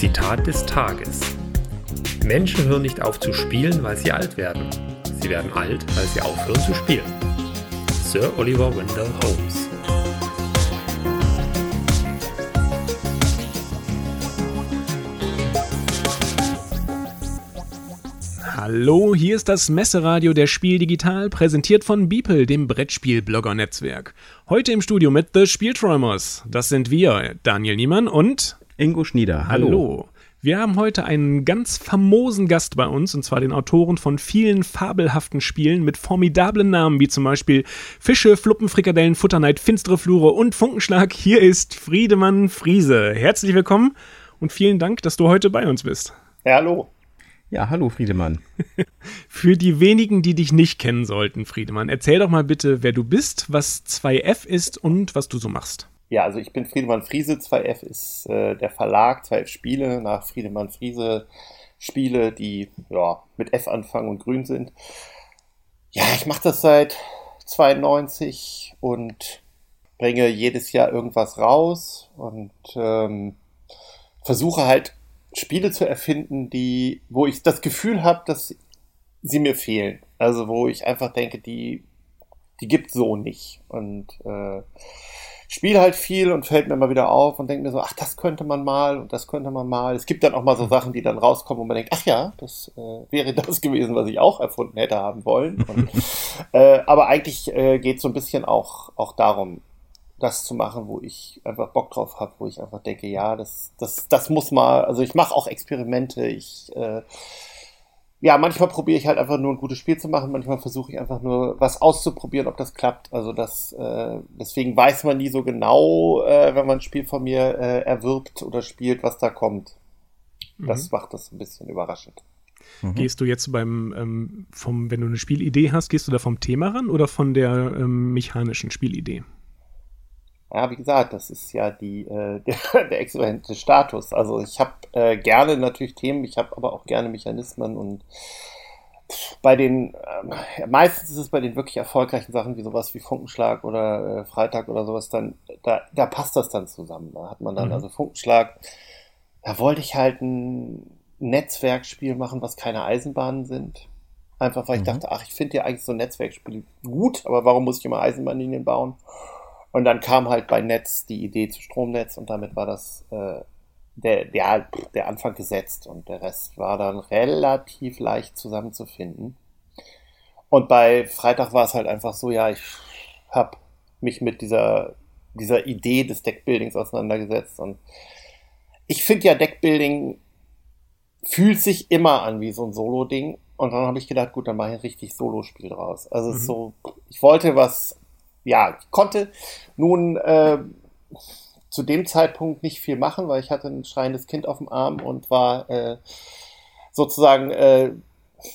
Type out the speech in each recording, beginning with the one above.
Zitat des Tages. Menschen hören nicht auf zu spielen, weil sie alt werden. Sie werden alt, weil sie aufhören zu spielen. Sir Oliver Wendell Holmes. Hallo, hier ist das Messeradio der Spiel Digital, präsentiert von Beeple, dem Brettspiel-Blogger-Netzwerk. Heute im Studio mit The Spielträumers. Das sind wir, Daniel Niemann und Ingo Schnieder. Hallo. Hallo. Wir haben heute einen ganz famosen Gast bei uns, und zwar den Autoren von vielen fabelhaften Spielen mit formidablen Namen, wie zum Beispiel Fische, Fluppen, Frikadellen, Futterneid, Finstere Flure und Funkenschlag. Hier ist Friedemann Friese. Herzlich willkommen und vielen Dank, dass du heute bei uns bist. Ja, hallo. Ja, hallo Friedemann. Für die wenigen, die dich nicht kennen sollten, Friedemann, erzähl doch mal bitte, wer du bist, was 2F ist und was du so machst. Ja, also ich bin Friedemann Friese. 2F ist äh, der Verlag, 2F Spiele nach Friedemann Friese Spiele, die ja, mit F anfangen und grün sind. Ja, ich mache das seit 92 und bringe jedes Jahr irgendwas raus und ähm, versuche halt Spiele zu erfinden, die, wo ich das Gefühl habe, dass sie mir fehlen. Also wo ich einfach denke, die, die gibt so nicht. Und äh, spiele halt viel und fällt mir immer wieder auf und denke mir so, ach, das könnte man mal und das könnte man mal. Es gibt dann auch mal so Sachen, die dann rauskommen, wo man denkt, ach ja, das äh, wäre das gewesen, was ich auch erfunden hätte haben wollen. Und, äh, aber eigentlich äh, geht es so ein bisschen auch, auch darum, das zu machen, wo ich einfach Bock drauf habe, wo ich einfach denke, ja, das, das, das muss mal, also ich mache auch Experimente, ich äh, ja, manchmal probiere ich halt einfach nur ein gutes Spiel zu machen, manchmal versuche ich einfach nur was auszuprobieren, ob das klappt. Also das, äh, deswegen weiß man nie so genau, äh, wenn man ein Spiel von mir äh, erwirbt oder spielt, was da kommt. Das mhm. macht das ein bisschen überraschend. Mhm. Gehst du jetzt beim, ähm, vom, wenn du eine Spielidee hast, gehst du da vom Thema ran oder von der ähm, mechanischen Spielidee? Ja, wie gesagt, das ist ja die, äh, der, der exzellente Status. Also ich habe äh, gerne natürlich Themen, ich habe aber auch gerne Mechanismen und bei den, äh, meistens ist es bei den wirklich erfolgreichen Sachen wie sowas wie Funkenschlag oder äh, Freitag oder sowas, dann, da, da passt das dann zusammen. Da hat man dann, mhm. also Funkenschlag, da wollte ich halt ein Netzwerkspiel machen, was keine Eisenbahnen sind. Einfach weil ich mhm. dachte, ach, ich finde ja eigentlich so ein Netzwerkspiel gut, aber warum muss ich immer Eisenbahnlinien bauen? Und dann kam halt bei Netz die Idee zu Stromnetz und damit war das äh, der, der, der Anfang gesetzt und der Rest war dann relativ leicht zusammenzufinden. Und bei Freitag war es halt einfach so, ja, ich habe mich mit dieser, dieser Idee des Deckbuildings auseinandergesetzt und ich finde ja Deckbuilding fühlt sich immer an wie so ein Solo-Ding und dann habe ich gedacht, gut, dann mache ich ein richtig Solo-Spiel draus. Also mhm. so, ich wollte was ja, ich konnte nun äh, zu dem Zeitpunkt nicht viel machen, weil ich hatte ein schreiendes Kind auf dem Arm und war äh, sozusagen, äh,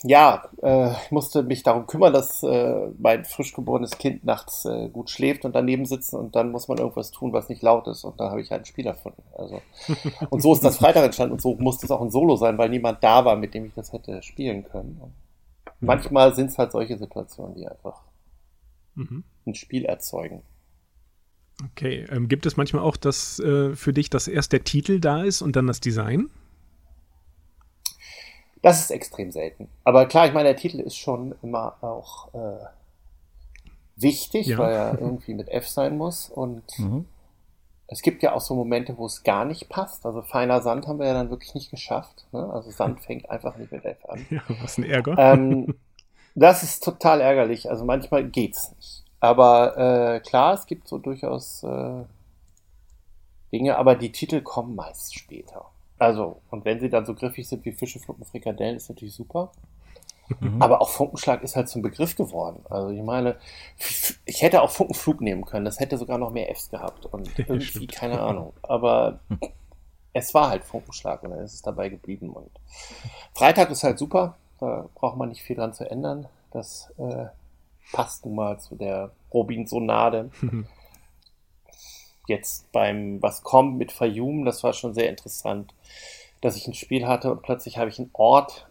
ja, äh, ich musste mich darum kümmern, dass äh, mein frisch geborenes Kind nachts äh, gut schläft und daneben sitzen und dann muss man irgendwas tun, was nicht laut ist und da habe ich halt ein Spiel erfunden. Also, und so ist das Freitag entstanden und so musste es auch ein Solo sein, weil niemand da war, mit dem ich das hätte spielen können. Und manchmal sind es halt solche Situationen, die einfach mhm. ein Spiel erzeugen. Okay, ähm, gibt es manchmal auch das äh, für dich, dass erst der Titel da ist und dann das Design? Das ist extrem selten. Aber klar, ich meine, der Titel ist schon immer auch äh, wichtig, ja. weil er irgendwie mit F sein muss. Und mhm. es gibt ja auch so Momente, wo es gar nicht passt. Also feiner Sand haben wir ja dann wirklich nicht geschafft. Ne? Also Sand fängt einfach nicht mit F an. Ja, was ein Ärger. Ähm, Das ist total ärgerlich. Also manchmal geht's nicht. Aber äh, klar, es gibt so durchaus äh, Dinge, aber die Titel kommen meist später. Also, und wenn sie dann so griffig sind wie Fische, Fluppen, Frikadellen, ist natürlich super. Mhm. Aber auch Funkenschlag ist halt zum Begriff geworden. Also ich meine, ich hätte auch Funkenflug nehmen können. Das hätte sogar noch mehr Fs gehabt. Und irgendwie, keine Ahnung. Aber es war halt Funkenschlag und dann ist es dabei geblieben. Und Freitag ist halt super. Da braucht man nicht viel dran zu ändern. Das äh, passt nun mal zu der Robinsonade. Jetzt beim Was kommt mit Fayum, das war schon sehr interessant, dass ich ein Spiel hatte und plötzlich habe ich einen Ort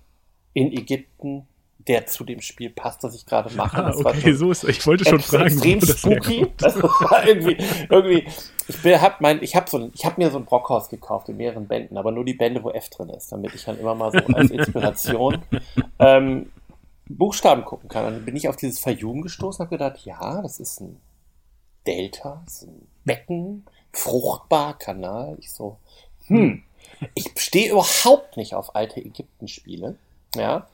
in Ägypten, der zu dem Spiel passt, das ich gerade mache. Ah, Das war okay, schon so ist Ich wollte schon fragen, extrem wo das spooky. Das war irgendwie, irgendwie. Ich hab mein, ich habe so, ein- ich habe mir so ein Brockhaus gekauft in mehreren Bänden, aber nur die Bände, wo F drin ist, damit ich dann immer mal so als Inspiration ähm, Buchstaben gucken kann. Und dann bin ich auf dieses Fayum gestoßen und habe gedacht, ja, das ist ein Delta, das ist ein Becken, fruchtbar, Kanal. Ich so, hm, ich stehe überhaupt nicht auf alte Ägypten-Spiele. Ja,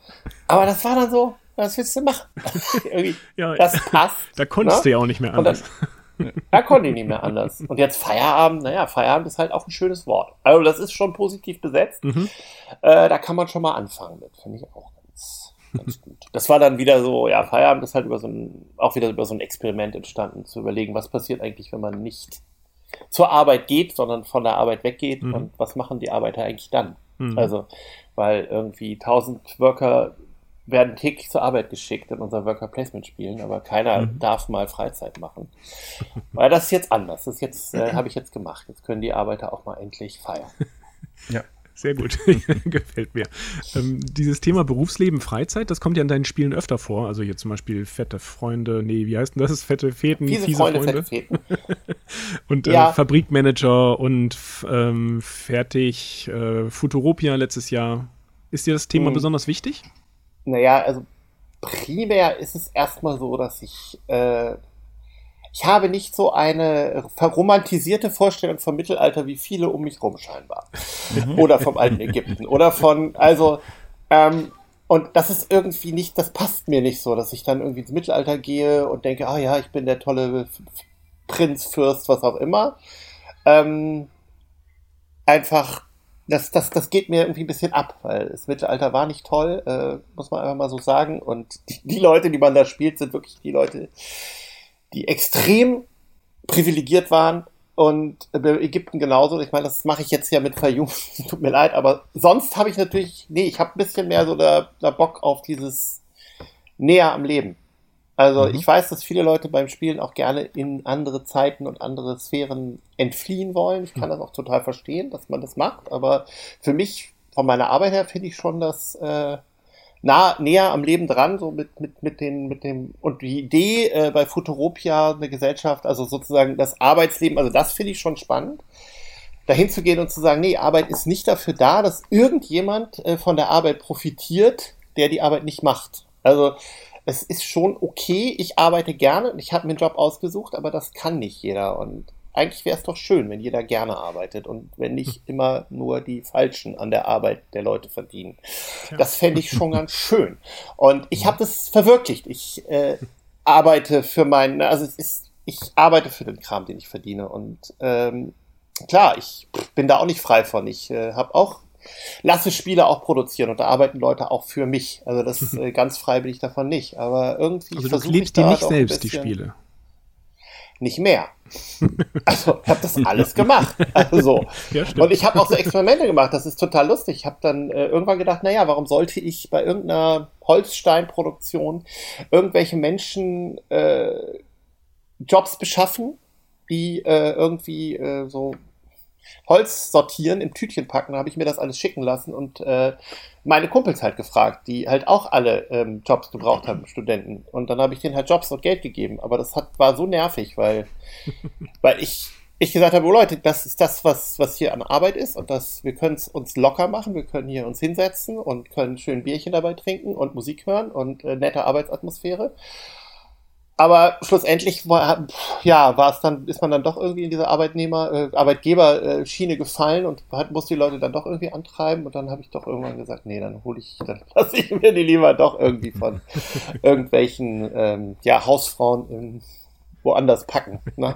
aber das war dann so, was willst du machen? Ja, das passt. da konntest ne? du ja auch nicht mehr Und dann, anders. da konnte ich nicht mehr anders. Und jetzt Feierabend, naja, Feierabend ist halt auch ein schönes Wort. Also das ist schon positiv besetzt. Mhm. Äh, da kann man schon mal anfangen mit. Finde ich auch ganz, ganz gut. Das war dann wieder so, ja, Feierabend ist halt über so ein, auch wieder über so ein Experiment entstanden, zu überlegen, was passiert eigentlich, wenn man nicht zur Arbeit geht, sondern von der Arbeit weggeht Mhm. und was machen die Arbeiter eigentlich dann? Mhm. Also, weil irgendwie 1000 Worker werden täglich zur Arbeit geschickt in unser Worker Placement Spielen, aber keiner Mhm. darf mal Freizeit machen. Weil das ist jetzt anders. Das jetzt äh, habe ich jetzt gemacht. Jetzt können die Arbeiter auch mal endlich feiern. Sehr gut, gefällt mir. Ähm, dieses Thema Berufsleben, Freizeit, das kommt ja in deinen Spielen öfter vor. Also hier zum Beispiel fette Freunde, nee, wie heißt denn das? Fette Feten, Fiese, Freunde, fette Feten. Und äh, Ja. Fabrikmanager und ähm, fertig äh, Futuropia letztes Jahr. Ist dir das Thema Mhm. besonders wichtig? Naja, also primär ist es erstmal so, dass ich, äh, ich habe nicht so eine verromantisierte Vorstellung vom Mittelalter wie viele um mich rum scheinbar. Oder vom alten Ägypten. Oder von, also, ähm, und das ist irgendwie nicht, das passt mir nicht so, dass ich dann irgendwie ins Mittelalter gehe und denke, ah ja, ich bin der tolle Prinz, Fürst, was auch immer. Ähm, einfach, das, das, das geht mir irgendwie ein bisschen ab, weil das Mittelalter war nicht toll, äh, muss man einfach mal so sagen. Und die, die Leute, die man da spielt, sind wirklich die Leute, die extrem privilegiert waren. Und äh, Ägypten genauso. Ich meine, das mache ich jetzt ja mit Fayum. Tut mir leid, aber sonst habe ich natürlich, nee, ich habe ein bisschen mehr so da, da Bock auf dieses näher am Leben. Also Mhm. ich weiß, dass viele Leute beim Spielen auch gerne in andere Zeiten und andere Sphären entfliehen wollen. Ich kann das auch total verstehen, dass man das macht. Aber für mich, von meiner Arbeit her, finde ich schon das äh, nah, näher am Leben dran, so mit, mit, mit, den, mit dem, und die Idee äh, bei Futuropia, eine Gesellschaft, also sozusagen das Arbeitsleben, also das finde ich schon spannend. Dahin zu gehen und zu sagen, nee, Arbeit ist nicht dafür da, dass irgendjemand äh, von der Arbeit profitiert, der die Arbeit nicht macht. Also es ist schon okay, ich arbeite gerne und ich habe mir einen Job ausgesucht, aber das kann nicht jeder. Und eigentlich wäre es doch schön, wenn jeder gerne arbeitet und wenn nicht immer nur die Falschen an der Arbeit der Leute verdienen. Das fände ich schon ganz schön. Und ich habe das verwirklicht. Ich äh, arbeite für meinen, also es ist, ich arbeite für den Kram, den ich verdiene. Und ähm, klar, ich bin da auch nicht frei von. Ich äh, habe auch lasse Spiele auch produzieren und da arbeiten Leute auch für mich. Also das äh, ganz frei bin ich davon nicht. Aber irgendwie Also du versuche klebst ich die nicht selbst, die Spiele. Nicht mehr. Also ich habe das alles gemacht. Also Ja, und ich habe auch so Experimente gemacht, das ist total lustig. Ich habe dann äh, irgendwann gedacht, naja, warum sollte ich bei irgendeiner Holzsteinproduktion irgendwelche Menschen äh, Jobs beschaffen, die äh, irgendwie äh, so Holz sortieren, im Tütchen packen, habe ich mir das alles schicken lassen und äh, meine Kumpels halt gefragt, die halt auch alle ähm, Jobs gebraucht haben, Studenten. Und dann habe ich denen halt Jobs und Geld gegeben. Aber das hat, war so nervig, weil, weil ich, ich gesagt habe, oh Leute, das ist das, was, was hier an Arbeit ist und das, wir können es uns locker machen, wir können hier uns hinsetzen und können schön Bierchen dabei trinken und Musik hören und äh, nette Arbeitsatmosphäre. Aber schlussendlich war, ja, war es dann, ist man dann doch irgendwie in diese Arbeitnehmer, äh, Arbeitgeber-Schiene gefallen und hat, muss die Leute dann doch irgendwie antreiben und dann habe ich doch irgendwann gesagt, nee, dann hole ich, dann lasse ich mir die lieber doch irgendwie von irgendwelchen ähm, ja, Hausfrauen in, woanders packen, ne?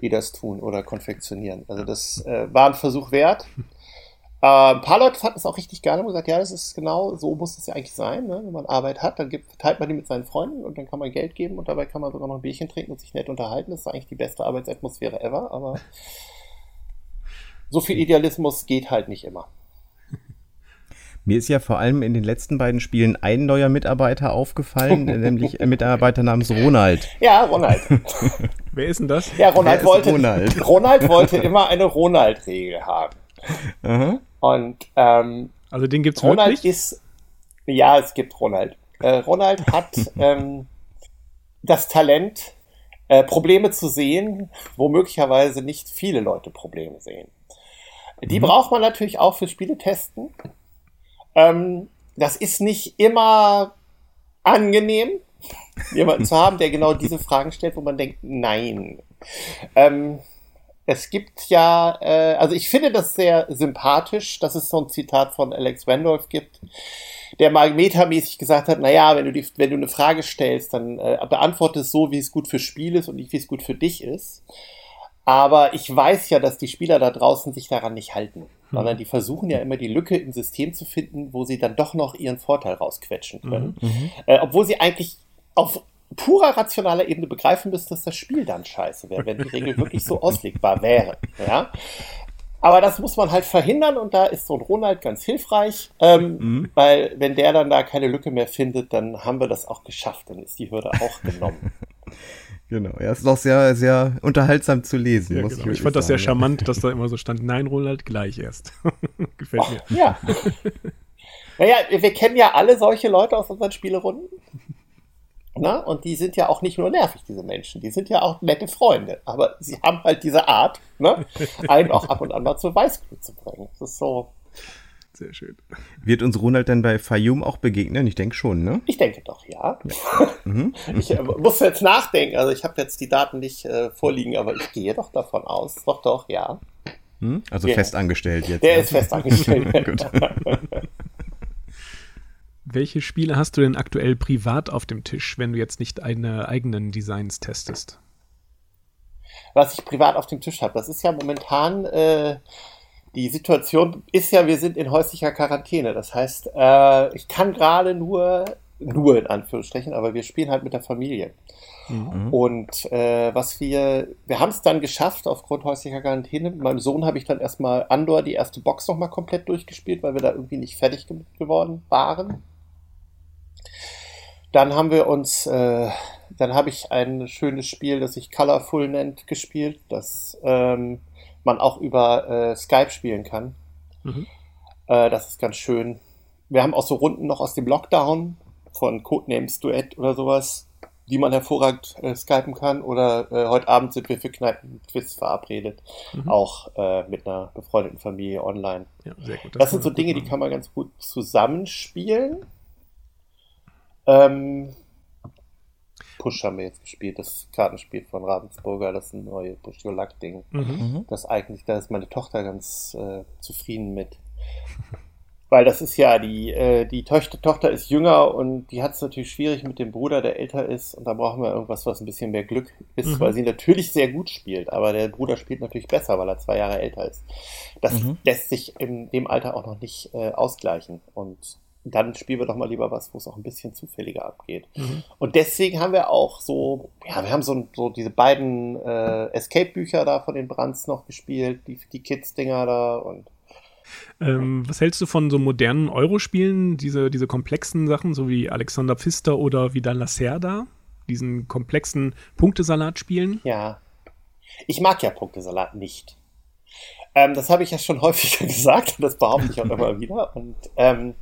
die das tun oder konfektionieren. Also das äh, war ein Versuch wert. Äh, ein paar Leute fanden es auch richtig geil und haben gesagt, ja, das ist genau, so muss es ja eigentlich sein. Ne? Wenn man Arbeit hat, dann gibt, teilt man die mit seinen Freunden und dann kann man Geld geben und dabei kann man sogar noch ein Bierchen trinken und sich nett unterhalten. Das ist eigentlich die beste Arbeitsatmosphäre ever, aber so viel Idealismus geht halt nicht immer. Mir ist ja vor allem in den letzten beiden Spielen ein neuer Mitarbeiter aufgefallen, nämlich ein Mitarbeiter namens Ronald. Ja, Ronald. Wer ist denn das? Ja, Ronald wollte, Ronald? Ronald wollte immer eine Ronald-Regel haben. Aha. Und ähm, Also den gibt's Ronald wirklich? ist, ja, es gibt Ronald. Äh, Ronald hat ähm, das Talent, äh, Probleme zu sehen, wo möglicherweise nicht viele Leute Probleme sehen. Die mhm. braucht man natürlich auch für Spiele testen. Ähm, das ist nicht immer angenehm, jemanden zu haben, der genau diese Fragen stellt, wo man denkt, nein. Ähm, es gibt ja, äh, also ich finde das sehr sympathisch, dass es so ein Zitat von Alex Randolph gibt, der mal metamäßig gesagt hat, naja, wenn du, die, wenn du eine Frage stellst, dann äh, beantworte es so, wie es gut für Spiel ist und nicht, wie es gut für dich ist. Aber ich weiß ja, dass die Spieler da draußen sich daran nicht halten, hm. sondern die versuchen ja immer die Lücke im System zu finden, wo sie dann doch noch ihren Vorteil rausquetschen können. Mhm. mhm. Äh, obwohl sie eigentlich auf purer rationaler Ebene begreifen müsste, dass das Spiel dann scheiße wäre, wenn die Regel wirklich so auslegbar wäre. Ja? Aber das muss man halt verhindern und da ist so ein Ronald ganz hilfreich, ähm, mhm. weil wenn der dann da keine Lücke mehr findet, dann haben wir das auch geschafft, dann ist die Hürde auch genommen. Genau, ja, es ist auch sehr, sehr unterhaltsam zu lesen. Ja, genau. ich, ich fand das sehr charmant, dass da immer so stand, nein, Ronald, gleich erst. Gefällt mir. Ja. naja, wir kennen ja alle solche Leute aus unseren Spielerunden. Na? Und die sind ja auch nicht nur nervig, diese Menschen, die sind ja auch nette Freunde. Aber sie haben halt diese Art, ne? einen auch ab und an mal zur Weißglut zu bringen. Das ist so. Sehr schön. Wird uns Ronald denn bei Fayum auch begegnen? Ich denke schon, ne? Ich denke doch, ja. ja. Mhm. Ich äh, muss jetzt nachdenken. Also ich habe jetzt die Daten nicht äh, vorliegen, aber ich gehe doch davon aus. Doch, doch, ja. Hm? Also ja. fest angestellt jetzt. Der ne? ist fest angestellt. Gut. Welche Spiele hast du denn aktuell privat auf dem Tisch, wenn du jetzt nicht deine eigenen Designs testest? Was ich privat auf dem Tisch habe, das ist ja momentan äh, die Situation ist ja, wir sind in häuslicher Quarantäne. Das heißt, äh, ich kann gerade nur, nur in Anführungsstrichen, aber wir spielen halt mit der Familie. Mhm. Und äh, was wir, wir haben es dann geschafft aufgrund häuslicher Quarantäne. Mit meinem Sohn habe ich dann erstmal Andor die erste Box nochmal komplett durchgespielt, weil wir da irgendwie nicht fertig geworden waren. Dann haben wir uns, äh, dann habe ich ein schönes Spiel, das sich Colorful nennt, gespielt, das ähm, man auch über äh, Skype spielen kann. Mhm. Äh, das ist ganz schön. Wir haben auch so Runden noch aus dem Lockdown von Codenames Duett oder sowas, die man hervorragend äh, skypen kann. Oder äh, heute Abend sind wir für Kneipen-Quiz verabredet, mhm. auch äh, mit einer befreundeten Familie online. Ja, sehr gut. Das, das sind so Dinge, die kann man ganz gut zusammenspielen. Ähm, Push haben wir jetzt gespielt, das Kartenspiel von Ravensburger, das neues Push Your Luck Ding. Mhm. Das eigentlich, da ist meine Tochter ganz äh, zufrieden mit. Weil das ist ja, die, äh, die Tochter, Tochter ist jünger und die hat es natürlich schwierig mit dem Bruder, der älter ist. Und da brauchen wir irgendwas, was ein bisschen mehr Glück ist, mhm. weil sie natürlich sehr gut spielt. Aber der Bruder spielt natürlich besser, weil er zwei Jahre älter ist. Das mhm. lässt sich in dem Alter auch noch nicht äh, ausgleichen. Und dann spielen wir doch mal lieber was, wo es auch ein bisschen zufälliger abgeht. Mhm. Und deswegen haben wir auch so, ja, wir haben so, so diese beiden äh, Escape-Bücher da von den Brands noch gespielt, die, die Kids-Dinger da und ähm, was hältst du von so modernen Eurospielen, diese, diese komplexen Sachen, so wie Alexander Pfister oder Vidal Lacerda, diesen komplexen Punktesalat-Spielen? Ja. Ich mag ja Punktesalat nicht. Ähm, das habe ich ja schon häufiger gesagt und das behaupte ich auch immer wieder. Und ähm,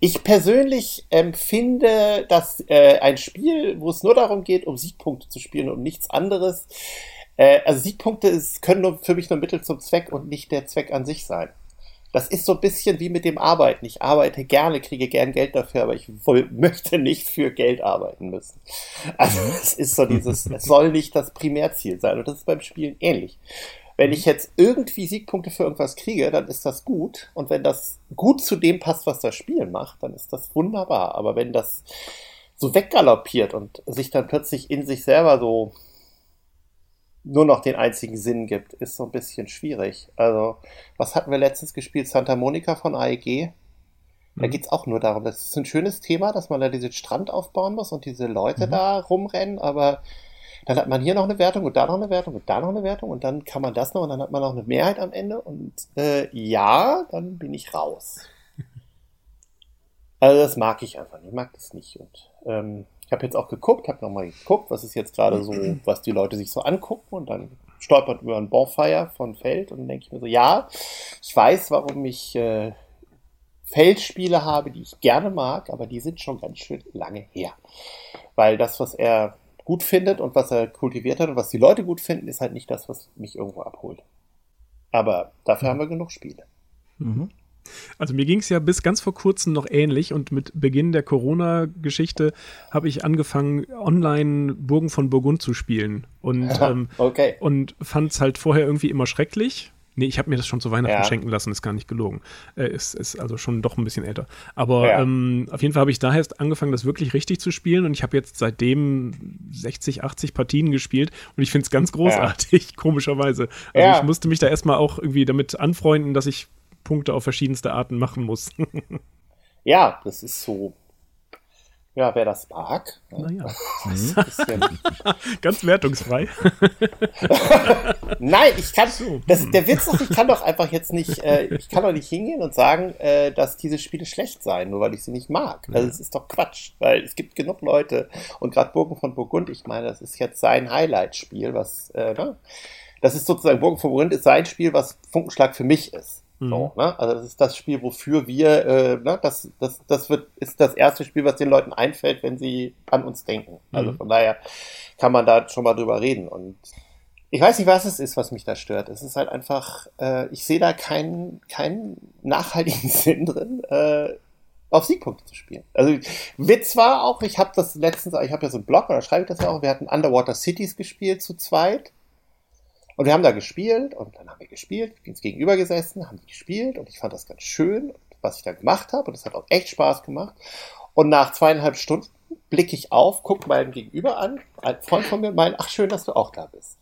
ich persönlich empfinde, ähm, dass äh, ein Spiel, wo es nur darum geht, um Siegpunkte zu spielen und nichts anderes, äh, also Siegpunkte ist, können nur für mich nur Mittel zum Zweck und nicht der Zweck an sich sein. Das ist so ein bisschen wie mit dem Arbeiten. Ich arbeite gerne, kriege gern Geld dafür, aber ich wohl, möchte nicht für Geld arbeiten müssen. Also es ist so dieses, es soll nicht das Primärziel sein. Und das ist beim Spielen ähnlich. Wenn ich jetzt irgendwie Siegpunkte für irgendwas kriege, dann ist das gut. Und wenn das gut zu dem passt, was das Spiel macht, dann ist das wunderbar. Aber wenn das so weggaloppiert und sich dann plötzlich in sich selber so nur noch den einzigen Sinn gibt, ist so ein bisschen schwierig. Also, was hatten wir letztens gespielt? Santa Monica von AEG. Da mhm. geht es auch nur darum, das ist ein schönes Thema, dass man da diesen Strand aufbauen muss und diese Leute mhm. da rumrennen, aber dann hat man hier noch eine Wertung und da noch eine Wertung und da noch eine Wertung und dann kann man das noch und dann hat man noch eine Mehrheit am Ende und äh, ja, dann bin ich raus. Also das mag ich einfach nicht, ich mag das nicht und ähm, ich habe jetzt auch geguckt, habe nochmal geguckt, was ist jetzt gerade so, was die Leute sich so angucken und dann stolpert über ein Bonfire von Feld und dann denke ich mir so, ja, ich weiß, warum ich äh, Feldspiele habe, die ich gerne mag, aber die sind schon ganz schön lange her. Weil das, was er gut findet und was er kultiviert hat und was die Leute gut finden, ist halt nicht das, was mich irgendwo abholt. Aber dafür haben wir genug Spiele. Mhm. Also mir ging es ja bis ganz vor kurzem noch ähnlich und mit Beginn der Corona-Geschichte habe ich angefangen, online Burgen von Burgund zu spielen. Und, ähm, okay. und fand es halt vorher irgendwie immer schrecklich. Nee, ich habe mir das schon zu Weihnachten Ja. schenken lassen, ist gar nicht gelogen. Äh, ist, ist also schon doch ein bisschen älter. Aber Ja. ähm, auf jeden Fall habe ich daher erst angefangen, das wirklich richtig zu spielen und ich habe jetzt seitdem 60, 80 Partien gespielt und ich finde es ganz großartig, komischerweise. Also Ja. ich musste mich da erstmal auch irgendwie damit anfreunden, dass ich Punkte auf verschiedenste Arten machen muss. Ja, das ist so. Ja, wer das mag. ne, naja, bisschen ganz wertungsfrei. Nein, ich kann. Das, der Witz ist, ich kann doch einfach jetzt nicht, äh, ich kann doch nicht hingehen und sagen, äh, dass diese Spiele schlecht seien, nur weil ich sie nicht mag. Also es ist doch Quatsch, weil es gibt genug Leute und gerade Burgen von Burgund, ich meine, das ist jetzt sein Highlight-Spiel, was, äh, ne? Das ist sozusagen Burgen von Burgund ist sein Spiel, was Funkenschlag für mich ist. So, ne? Also das ist das Spiel, wofür wir, äh, ne? das, das, das wird, ist das erste Spiel, was den Leuten einfällt, wenn sie an uns denken. Also Mhm. von daher kann man da schon mal drüber reden. Und ich weiß nicht, was es ist, was mich da stört. Es ist halt einfach, äh, ich sehe da keinen, keinen nachhaltigen Sinn drin, äh, auf Siegpunkte zu spielen. Also Witz war auch, ich habe das letztens, ich habe ja so einen Blog, oder schreibe ich das ja auch, wir hatten Underwater Cities gespielt zu zweit. Und wir haben da gespielt und dann haben wir gespielt, uns gegenüber gesessen, haben die gespielt und ich fand das ganz schön, was ich da gemacht habe und es hat auch echt Spaß gemacht. Und nach zweieinhalb Stunden blicke ich auf, gucke meinen Gegenüber an, ein Freund von mir meint, ach schön, dass du auch da bist.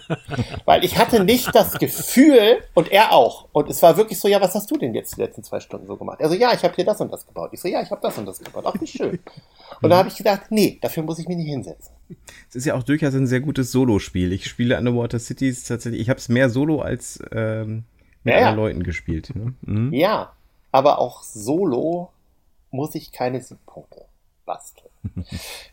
Weil ich hatte nicht das Gefühl, und er auch. Und es war wirklich so, ja, was hast du denn jetzt die letzten zwei Stunden so gemacht? Also ja, ich habe hier das und das gebaut. Ich so, ja, ich habe das und das gebaut. Ach, wie schön. Und da habe ich gedacht, nee, dafür muss ich mich nicht hinsetzen. Es ist ja auch durchaus ein sehr gutes Solo-Spiel. Ich spiele Underwater Cities tatsächlich, ich habe es mehr Solo als ähm, mit Ja, ja. anderen Leuten gespielt. Ne? Mhm. Ja, aber auch solo muss ich keine Siegpunkte basteln.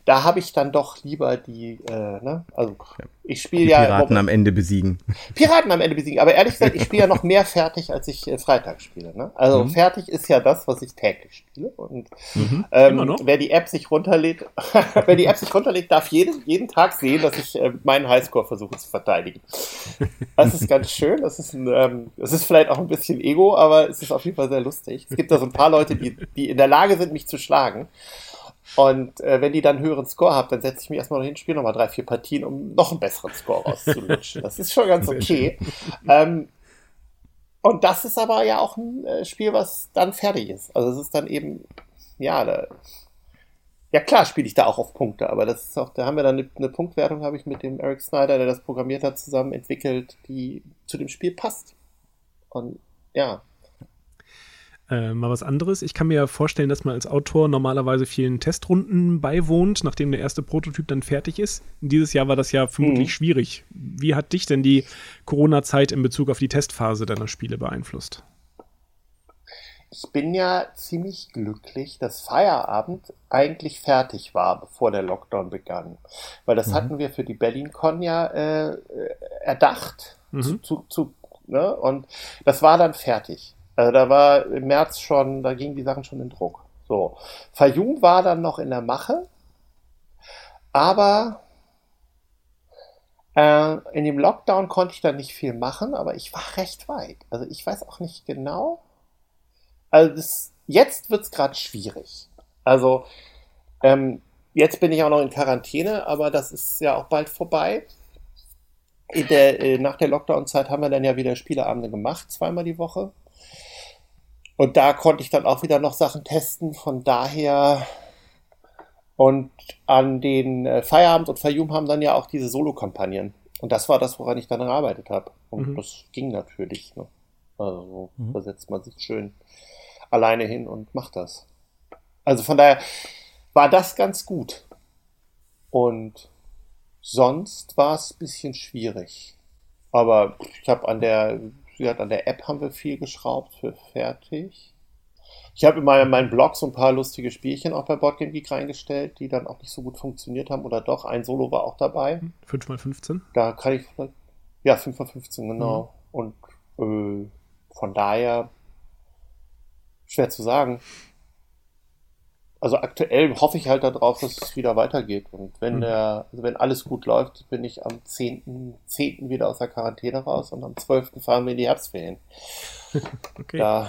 da habe ich dann doch lieber die, äh, ne? Also ich spiele ja Piraten am Ende besiegen. Piraten am Ende besiegen. Aber ehrlich gesagt, ich spiele ja noch mehr fertig, als ich äh, Freitag spiele. Ne? Also Mhm. fertig ist ja das, was ich täglich spiele. Und Mhm. ähm, wer die App sich runterlädt, wer die App sich runterlädt, darf jeden, jeden Tag sehen, dass ich äh, meinen Highscore versuche zu verteidigen. Das ist ganz schön. Das ist, ein, ähm, das ist vielleicht auch ein bisschen Ego, aber es ist auf jeden Fall sehr lustig. Es gibt da so ein paar Leute, die, die in der Lage sind, mich zu schlagen. Und äh, wenn die dann einen höheren Score haben, dann setze ich mich erstmal noch hin, spiele nochmal drei, vier Partien, um noch einen besseren Score rauszulutschen. Das ist schon ganz okay. Ähm, und das ist aber ja auch ein äh, Spiel, was dann fertig ist. Also es ist dann eben, ja, da, ja klar spiele ich da auch auf Punkte, aber das ist auch, da haben wir dann eine, eine Punktwertung, habe ich mit dem Eric Snyder, der das programmiert hat, zusammen entwickelt, die zu dem Spiel passt. Und ja, Äh, mal was anderes. Ich kann mir ja vorstellen, dass man als Autor normalerweise vielen Testrunden beiwohnt, nachdem der erste Prototyp dann fertig ist. Dieses Jahr war das ja vermutlich Mhm. schwierig. Wie hat dich denn die Corona-Zeit in Bezug auf die Testphase deiner Spiele beeinflusst? ich bin ja ziemlich glücklich, dass Feierabend eigentlich fertig war, bevor der Lockdown begann. Weil das Mhm. hatten wir für die BerlinCon ja äh, erdacht. Mhm. Zu, zu, ne? Und das war dann fertig. Also da war im März schon, da gingen die Sachen schon in Druck. So. Fayum war dann noch in der Mache, aber äh, in dem Lockdown konnte ich dann nicht viel machen, aber ich war recht weit. Also ich weiß auch nicht genau. Also das, jetzt wird's gerade schwierig. Also ähm, jetzt bin ich auch noch in Quarantäne, aber das ist ja auch bald vorbei. Der, äh, nach der Lockdown-Zeit haben wir dann ja wieder Spieleabende gemacht, zweimal die Woche. Und da konnte ich dann auch wieder noch Sachen testen. Von daher und an den äh, Feierabend und Fayum haben dann ja auch diese Solo-Kampagnen. Und das war das, woran ich dann gearbeitet habe. Und Mhm. das ging natürlich. Ne? Also Mhm. da setzt man sich schön alleine hin und macht das. Also von daher war das ganz gut. Und sonst war es ein bisschen schwierig. Aber ich habe an der, wie gesagt, an der App haben wir viel geschraubt für fertig. Ich habe in meinem, meinem Blog so ein paar lustige Spielchen auch bei Boardgame Geek reingestellt, die dann auch nicht so gut funktioniert haben. Oder doch, ein Solo war auch dabei. 5x15? Da kann ich vielleicht, ja, 5 von 15, genau. Und äh, von daher Schwer zu sagen. Also aktuell hoffe ich halt darauf, dass es wieder weitergeht. Und wenn mhm. der, also wenn alles gut läuft, bin ich am 10.10. 10. wieder aus der Quarantäne raus und am 12. fahren wir in die Herbstferien. okay. Da,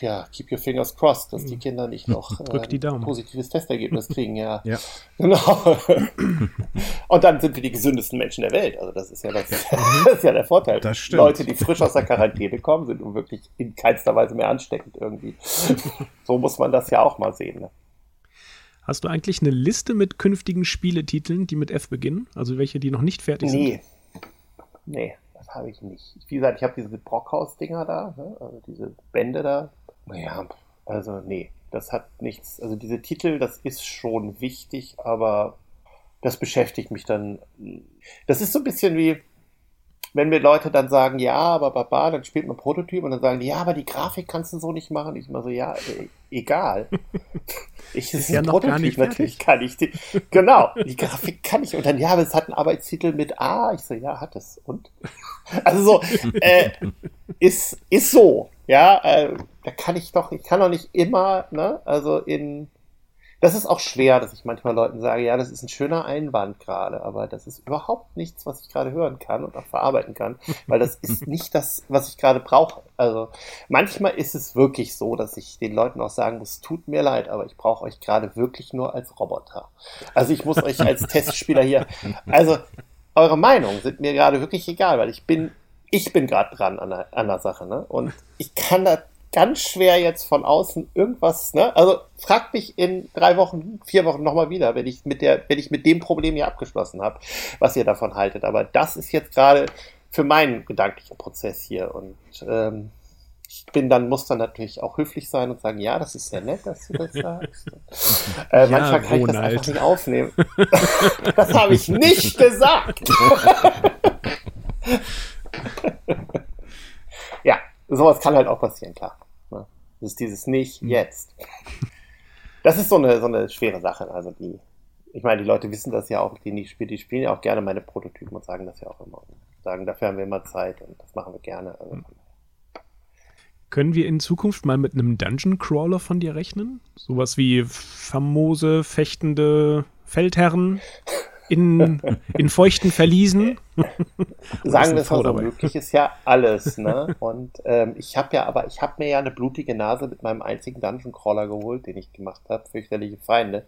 äh, ja, keep your fingers crossed, dass die mhm. Kinder nicht noch äh, ein positives Testergebnis kriegen, ja. ja. Genau. und dann sind wir die gesündesten Menschen der Welt. Also das ist ja das, das ist ja der Vorteil. Das stimmt. Leute, die frisch aus der Quarantäne kommen, sind nun wirklich in keinster Weise mehr ansteckend irgendwie. so muss man das ja auch mal sehen. Ne? Hast du eigentlich eine Liste mit künftigen Spieletiteln, die mit F beginnen? Also welche, die noch nicht fertig nee. sind? Nee, das habe ich nicht. Wie gesagt, ich habe diese Brockhaus-Dinger da, ne? also diese Bände da. Naja, also nee, das hat nichts. Also diese Titel, das ist schon wichtig, aber das beschäftigt mich dann. Das ist so ein bisschen wie, wenn mir Leute dann sagen, ja, aber Baba, dann spielt man Prototyp und dann sagen die, ja, aber die Grafik kannst du so nicht machen. Ich mal so, ja, e egal. Ich ist ja noch gar nicht natürlich kann ich die, genau, die Grafik kann ich und dann ja, aber es hat einen Arbeitstitel mit A. Ich so, ja, hat es und also so äh, ist ist so, ja, äh, da kann ich doch, ich kann doch nicht immer, ne, also in das ist auch schwer, dass ich manchmal Leuten sage, ja, das ist ein schöner Einwand gerade, aber das ist überhaupt nichts, was ich gerade hören kann und auch verarbeiten kann, weil das ist nicht das, was ich gerade brauche. Also manchmal ist es wirklich so, dass ich den Leuten auch sagen muss, tut mir leid, aber ich brauche euch gerade wirklich nur als Roboter. Also ich muss euch als Testspieler hier, also eure Meinungen sind mir gerade wirklich egal, weil ich bin ich bin gerade dran an der, an der Sache, ne? Und ich kann da ganz schwer jetzt von außen irgendwas, ne? Also fragt mich in drei Wochen, vier Wochen nochmal wieder, wenn ich mit der, wenn ich mit dem Problem hier abgeschlossen habe, was ihr davon haltet. Aber das ist jetzt gerade für meinen gedanklichen Prozess hier. Und ähm, ich bin dann, muss dann natürlich auch höflich sein und sagen, ja, das ist sehr nett, dass du das sagst. äh, ja, manchmal kann Ronald. ich das einfach nicht aufnehmen. das habe ich nicht gesagt. ja, sowas kann halt auch passieren, klar. Ne? Das ist dieses nicht mhm. jetzt. Das ist so eine, so eine schwere Sache. Also die, ich meine, die Leute wissen das ja auch, die nicht spielen, die spielen ja auch gerne meine Prototypen und sagen das ja auch immer. Sagen, dafür haben wir immer Zeit und das machen wir gerne. Also, mhm. Können wir in Zukunft mal mit einem Dungeon Crawler von dir rechnen? Sowas wie famose, fechtende Feldherren? In, in feuchten Verliesen. Sagen wir es mal so, möglich ist ja alles. Ne? Und ähm, ich habe ja, aber ich habe mir ja eine blutige Nase mit meinem einzigen Dungeon Crawler geholt, den ich gemacht habe, fürchterliche Feinde.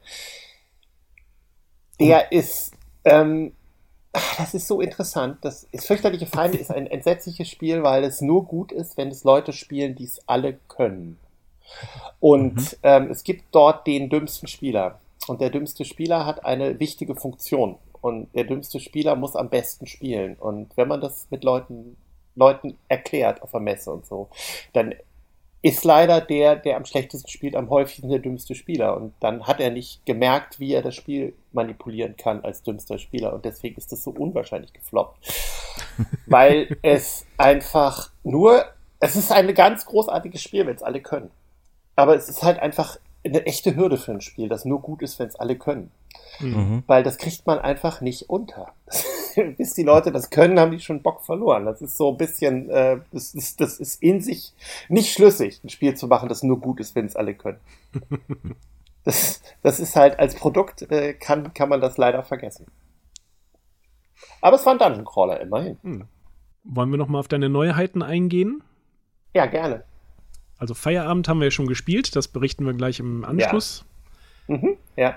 Der oh. ist, ähm, das ist so interessant. Das ist fürchterliche Feinde ist ein entsetzliches Spiel, weil es nur gut ist, wenn es Leute spielen, die es alle können. Und mhm. ähm, es gibt dort den dümmsten Spieler. Und der dümmste Spieler hat eine wichtige Funktion. Und der dümmste Spieler muss am besten spielen. Und wenn man das mit Leuten, Leuten erklärt auf der Messe und so, dann ist leider der, der am schlechtesten spielt, am häufigsten der dümmste Spieler. Und dann hat er nicht gemerkt, wie er das Spiel manipulieren kann als dümmster Spieler. Und deswegen ist das so unwahrscheinlich gefloppt. Weil es einfach nur, es ist ein ganz großartiges Spiel, wenn es alle können. Aber es ist halt einfach eine echte Hürde für ein Spiel, das nur gut ist, wenn es alle können. Mhm. Weil das kriegt man einfach nicht unter. Bis die Leute das können, haben die schon Bock verloren. Das ist so ein bisschen, äh, das, ist, das ist in sich nicht schlüssig, ein Spiel zu machen, das nur gut ist, wenn es alle können. das, das ist halt als Produkt, äh, kann, kann man das leider vergessen. Aber es war ein Dungeon Crawler, immerhin. Hm. Wollen wir nochmal auf deine Neuheiten eingehen? Ja, gerne. Also Feierabend haben wir ja schon gespielt, das berichten wir gleich im Anschluss. Ja. Mhm, ja.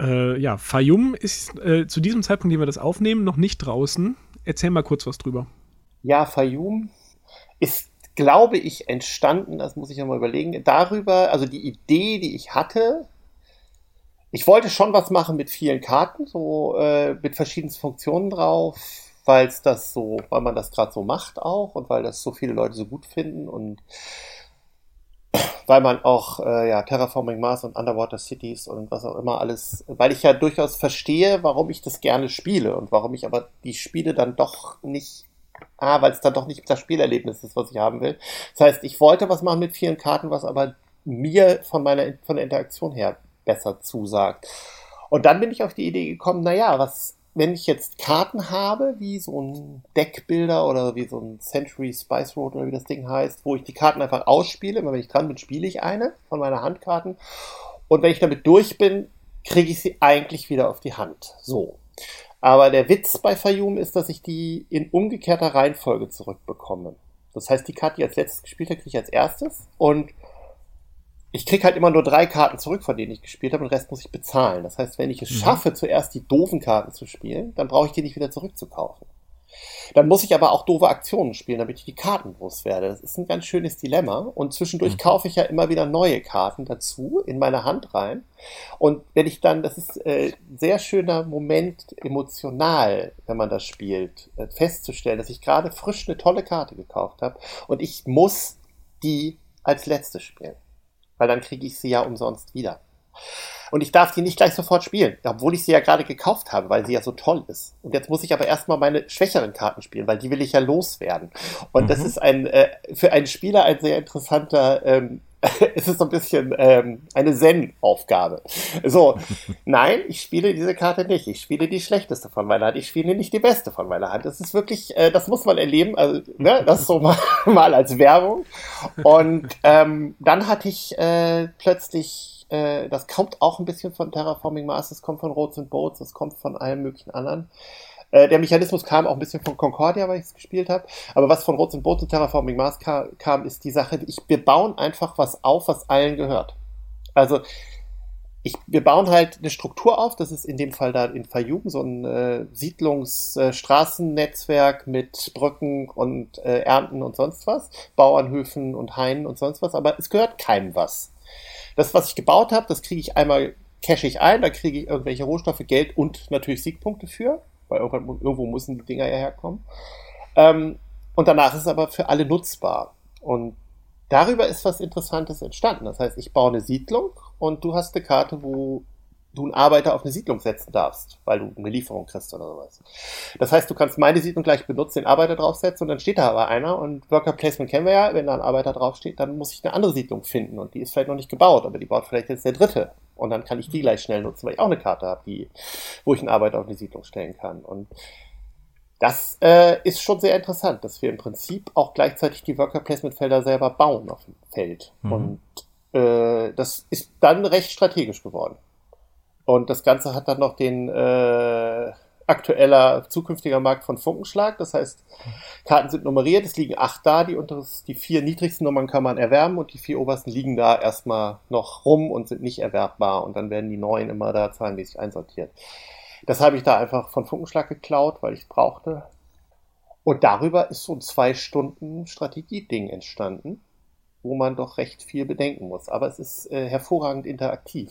Äh, ja, Fayum ist äh, zu diesem Zeitpunkt, den wir das aufnehmen, noch nicht draußen. Erzähl mal kurz was drüber. Ja, Fayum ist, glaube ich, entstanden, das muss ich ja mal überlegen, darüber, also die Idee, die ich hatte, ich wollte schon was machen mit vielen Karten, so äh, mit verschiedenen Funktionen drauf, weil es das so, weil man das gerade so macht auch und weil das so viele Leute so gut finden und weil man auch äh, ja, Terraforming Mars und Underwater Cities und was auch immer alles, weil ich ja durchaus verstehe, warum ich das gerne spiele und warum ich aber die Spiele dann doch nicht, ah, weil es dann doch nicht das Spielerlebnis ist, was ich haben will. Das heißt, ich wollte was machen mit vielen Karten, was aber mir von meiner von der Interaktion her besser zusagt. Und dann bin ich auf die Idee gekommen, naja, was wenn ich jetzt Karten habe, wie so ein Deckbilder oder wie so ein Century Spice Road oder wie das Ding heißt, wo ich die Karten einfach ausspiele, immer wenn ich dran bin, spiele ich eine von meiner Handkarten. Und wenn ich damit durch bin, kriege ich sie eigentlich wieder auf die Hand. So. Aber der Witz bei Fayum ist, dass ich die in umgekehrter Reihenfolge zurückbekomme. Das heißt, die Karte, die ich als letztes gespielt habe, kriege ich als erstes. Und ich kriege halt immer nur drei Karten zurück, von denen ich gespielt habe, und den Rest muss ich bezahlen. Das heißt, wenn ich es mhm. schaffe, zuerst die doofen Karten zu spielen, dann brauche ich die nicht wieder zurückzukaufen. Dann muss ich aber auch doofe Aktionen spielen, damit ich die Karten loswerde. Das ist ein ganz schönes Dilemma. Und zwischendurch mhm. kaufe ich ja immer wieder neue Karten dazu in meine Hand rein. Und wenn ich dann, das ist äh, sehr schöner Moment emotional, wenn man das spielt, äh, festzustellen, dass ich gerade frisch eine tolle Karte gekauft habe und ich muss die als letzte spielen weil dann kriege ich sie ja umsonst wieder. Und ich darf die nicht gleich sofort spielen, obwohl ich sie ja gerade gekauft habe, weil sie ja so toll ist. Und jetzt muss ich aber erstmal meine schwächeren Karten spielen, weil die will ich ja loswerden. Und mhm. das ist ein äh, für einen Spieler ein sehr interessanter ähm, es ist so ein bisschen ähm, eine Zen-Aufgabe. So, nein, ich spiele diese Karte nicht. Ich spiele die schlechteste von meiner Hand. Ich spiele nicht die beste von meiner Hand. Das ist wirklich, äh, das muss man erleben. Also, ne, das so mal, mal als Werbung. Und ähm, dann hatte ich äh, plötzlich, äh, das kommt auch ein bisschen von Terraforming Mars, das kommt von Roads and Boats, das kommt von allen möglichen anderen. Äh, der Mechanismus kam auch ein bisschen von Concordia, weil ich es gespielt habe. Aber was von Rots und Boot zu Terraforming Mars kam, kam, ist die Sache, ich, wir bauen einfach was auf, was allen gehört. Also ich, wir bauen halt eine Struktur auf, das ist in dem Fall da in Fayum so ein äh, Siedlungsstraßennetzwerk äh, mit Brücken und äh, Ernten und sonst was, Bauernhöfen und Hainen und sonst was, aber es gehört keinem was. Das, was ich gebaut habe, das kriege ich einmal, cash ich ein, da kriege ich irgendwelche Rohstoffe, Geld und natürlich Siegpunkte für weil irgendwo müssen die Dinger ja herkommen. Ähm, und danach ist es aber für alle nutzbar. Und darüber ist was Interessantes entstanden. Das heißt, ich baue eine Siedlung und du hast eine Karte, wo du einen Arbeiter auf eine Siedlung setzen darfst, weil du eine Lieferung kriegst oder sowas. Das heißt, du kannst meine Siedlung gleich benutzen, den Arbeiter draufsetzen und dann steht da aber einer und Worker Placement kennen wir ja, wenn da ein Arbeiter draufsteht, dann muss ich eine andere Siedlung finden und die ist vielleicht noch nicht gebaut, aber die baut vielleicht jetzt der dritte und dann kann ich die gleich schnell nutzen, weil ich auch eine Karte habe, die, wo ich einen Arbeiter auf eine Siedlung stellen kann. Und das äh, ist schon sehr interessant, dass wir im Prinzip auch gleichzeitig die Worker Placement Felder selber bauen auf dem Feld. Mhm. Und äh, das ist dann recht strategisch geworden. Und das Ganze hat dann noch den äh, aktueller zukünftiger Markt von Funkenschlag. Das heißt, Karten sind nummeriert, es liegen acht da, die, unteres, die vier niedrigsten Nummern kann man erwerben und die vier obersten liegen da erstmal noch rum und sind nicht erwerbbar und dann werden die neuen immer da zahlenmäßig einsortiert. Das habe ich da einfach von Funkenschlag geklaut, weil ich es brauchte. Und darüber ist so ein zwei Stunden Strategie-Ding entstanden, wo man doch recht viel bedenken muss. Aber es ist äh, hervorragend interaktiv,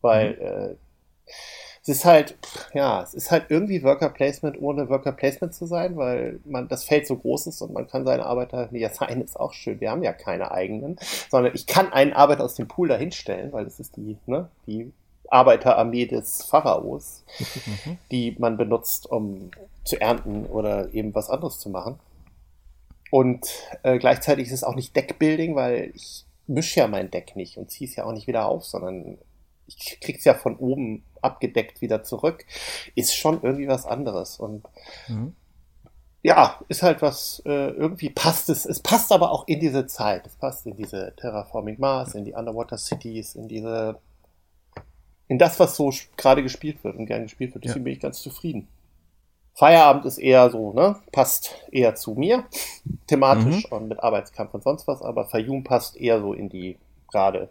weil mhm. äh, es ist halt, ja, es ist halt irgendwie Worker Placement ohne Worker Placement zu sein, weil man das Feld so groß ist und man kann seine Arbeiter, ja, sein ist auch schön, wir haben ja keine eigenen, sondern ich kann einen Arbeiter aus dem Pool dahinstellen, weil das ist die, ne, die Arbeiterarmee des Pharaos, mhm. die man benutzt, um zu ernten oder eben was anderes zu machen. Und äh, gleichzeitig ist es auch nicht Deckbuilding, weil ich mische ja mein Deck nicht und ziehe es ja auch nicht wieder auf, sondern ich krieg's ja von oben abgedeckt wieder zurück, ist schon irgendwie was anderes. Und mhm. ja, ist halt was, äh, irgendwie passt es. Es passt aber auch in diese Zeit. Es passt in diese Terraforming Mars, in die Underwater Cities, in diese, in das, was so gerade gespielt wird und gern gespielt wird. Deswegen ja. bin ich ganz zufrieden. Feierabend ist eher so, ne, passt eher zu mir, thematisch mhm. und mit Arbeitskampf und sonst was, aber Fayum passt eher so in die gerade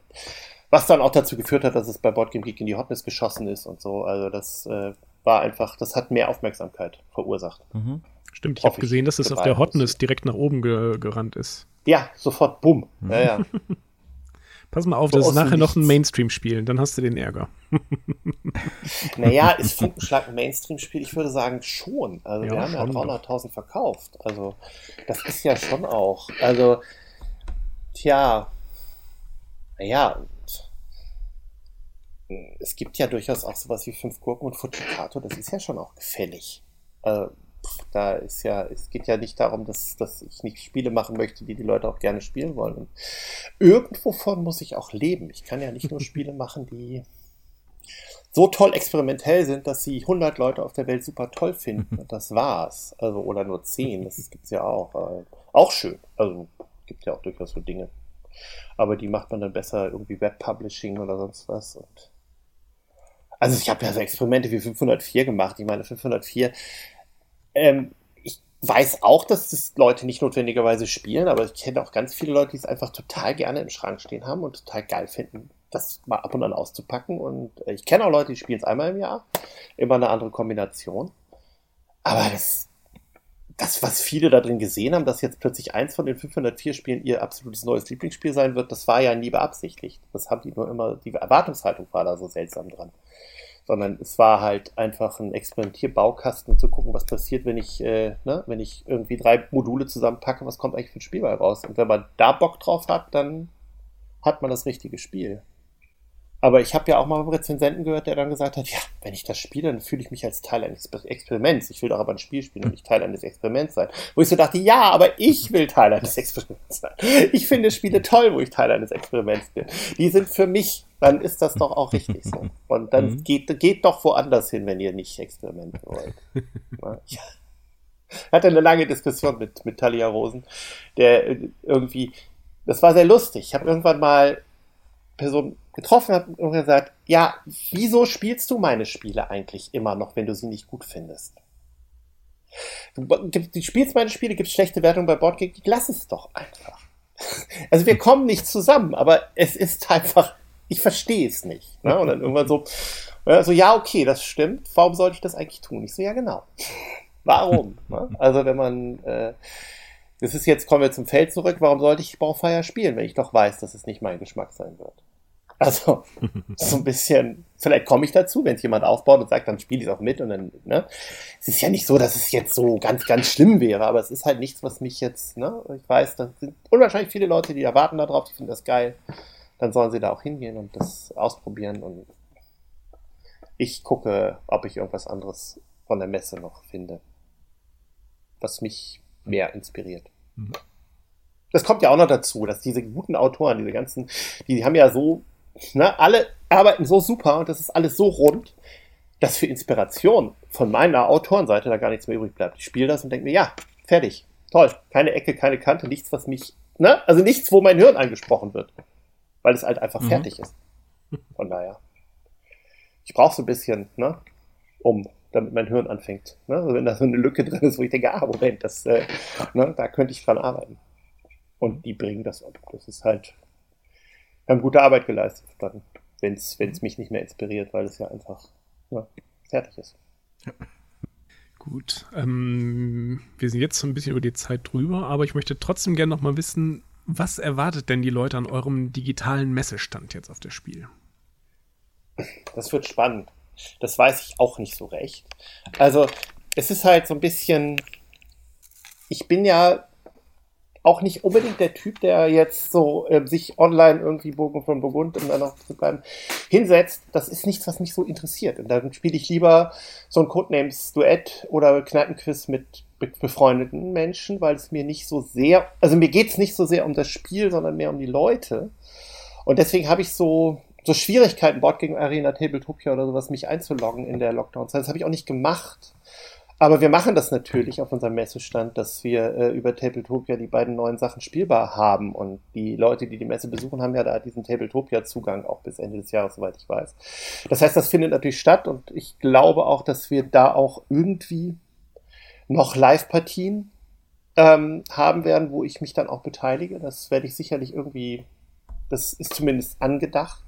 was dann auch dazu geführt hat, dass es bei Boardgame Geek in die Hotness geschossen ist und so. Also das äh, war einfach, das hat mehr Aufmerksamkeit verursacht. Mhm. Stimmt, ich habe gesehen, dass es auf der Hotness direkt nach oben ge gerannt ist. Ja, sofort, bumm. Mhm. Ja, ja. Pass mal auf, so das ist nachher noch ein Mainstream-Spiel, dann hast du den Ärger. naja, ist Funkenschlag ein Mainstream-Spiel? Ich würde sagen schon. Also ja, wir haben ja 300.000 verkauft. Also das ist ja schon auch. Also, tja, naja, es gibt ja durchaus auch sowas wie fünf Gurken und Fujikato, das ist ja schon auch gefällig. Also, da ist ja, es geht ja nicht darum, dass, dass ich nicht Spiele machen möchte, die die Leute auch gerne spielen wollen. Und irgendwovon muss ich auch leben. Ich kann ja nicht nur Spiele machen, die so toll experimentell sind, dass sie 100 Leute auf der Welt super toll finden. Und das war's. Also, oder nur 10, das gibt's ja auch. Äh, auch schön. Also, gibt ja auch durchaus so Dinge. Aber die macht man dann besser irgendwie Web-Publishing oder sonst was. Und also ich habe ja so Experimente wie 504 gemacht. Ich meine, 504, ähm, ich weiß auch, dass das Leute nicht notwendigerweise spielen, aber ich kenne auch ganz viele Leute, die es einfach total gerne im Schrank stehen haben und total geil finden, das mal ab und an auszupacken. Und ich kenne auch Leute, die spielen es einmal im Jahr. Immer eine andere Kombination. Aber das, das, was viele da drin gesehen haben, dass jetzt plötzlich eins von den 504 Spielen ihr absolutes neues Lieblingsspiel sein wird, das war ja nie beabsichtigt. Das haben die nur immer, die Erwartungshaltung war da so seltsam dran. Sondern es war halt einfach ein Experimentierbaukasten zu gucken, was passiert, wenn ich, äh, ne, wenn ich irgendwie drei Module zusammenpacke, was kommt eigentlich für ein Spiel bei raus. Und wenn man da Bock drauf hat, dann hat man das richtige Spiel. Aber ich habe ja auch mal einen Rezensenten gehört, der dann gesagt hat, ja, wenn ich das spiele, dann fühle ich mich als Teil eines Experiments. Ich will doch aber ein Spiel spielen und nicht Teil eines Experiments sein. Wo ich so dachte, ja, aber ich will Teil eines Experiments sein. Ich finde Spiele toll, wo ich Teil eines Experiments bin. Die sind für mich, dann ist das doch auch richtig so. Und dann mhm. geht, geht doch woanders hin, wenn ihr nicht Experimente wollt. Ich hatte eine lange Diskussion mit, mit Talia Rosen, der irgendwie, das war sehr lustig. Ich habe irgendwann mal Person getroffen habe und gesagt, ja, wieso spielst du meine Spiele eigentlich immer noch, wenn du sie nicht gut findest? Du, du spielst meine Spiele, gibt schlechte Wertungen bei Boardgame, lass es doch einfach. Also wir kommen nicht zusammen, aber es ist einfach, ich verstehe es nicht. Ne? Und dann irgendwann so, so, ja, okay, das stimmt, warum sollte ich das eigentlich tun? Ich so, ja, genau. Warum? Ne? Also wenn man, äh, das ist jetzt, kommen wir zum Feld zurück, warum sollte ich Baufire spielen, wenn ich doch weiß, dass es nicht mein Geschmack sein wird? Also so ein bisschen, vielleicht komme ich dazu, wenn es jemand aufbaut und sagt, dann spiele ich es auch mit und dann, ne? Es ist ja nicht so, dass es jetzt so ganz, ganz schlimm wäre, aber es ist halt nichts, was mich jetzt, ne? Ich weiß, da sind unwahrscheinlich viele Leute, die erwarten darauf, die finden das geil. Dann sollen sie da auch hingehen und das ausprobieren und ich gucke, ob ich irgendwas anderes von der Messe noch finde, was mich mehr inspiriert. Mhm. Das kommt ja auch noch dazu, dass diese guten Autoren, diese ganzen, die haben ja so Ne? Alle arbeiten so super und das ist alles so rund, dass für Inspiration von meiner Autorenseite da gar nichts mehr übrig bleibt. Ich spiele das und denke mir, ja, fertig, toll, keine Ecke, keine Kante, nichts, was mich, ne? also nichts, wo mein Hirn angesprochen wird, weil es halt einfach mhm. fertig ist. Von daher. Ich brauche so ein bisschen, ne, um, damit mein Hirn anfängt. Ne? Also wenn da so eine Lücke drin ist, wo ich denke, ah, Moment, das, äh, ne, da könnte ich dran arbeiten. Und die bringen das. Das ist halt haben gute Arbeit geleistet, dann, wenn es mich nicht mehr inspiriert, weil es ja einfach ja, fertig ist. Ja. Gut, ähm, wir sind jetzt so ein bisschen über die Zeit drüber, aber ich möchte trotzdem gerne noch mal wissen, was erwartet denn die Leute an eurem digitalen Messestand jetzt auf das Spiel? Das wird spannend. Das weiß ich auch nicht so recht. Also, es ist halt so ein bisschen. Ich bin ja auch nicht unbedingt der Typ, der jetzt so äh, sich online irgendwie Bogen von Burgund, um dann noch zu bleiben, hinsetzt. Das ist nichts, was mich so interessiert. Und dann spiele ich lieber so ein Codenames-Duett oder Kneipenquiz mit befreundeten Menschen, weil es mir nicht so sehr, also mir geht es nicht so sehr um das Spiel, sondern mehr um die Leute. Und deswegen habe ich so, so Schwierigkeiten, Board gegen Arena, Tabletopia oder sowas, mich einzuloggen in der Lockdown-Zeit. Das habe ich auch nicht gemacht. Aber wir machen das natürlich auf unserem Messestand, dass wir äh, über Tabletopia die beiden neuen Sachen spielbar haben. Und die Leute, die die Messe besuchen, haben ja da diesen Tabletopia-Zugang auch bis Ende des Jahres, soweit ich weiß. Das heißt, das findet natürlich statt und ich glaube auch, dass wir da auch irgendwie noch Live-Partien ähm, haben werden, wo ich mich dann auch beteilige. Das werde ich sicherlich irgendwie, das ist zumindest angedacht.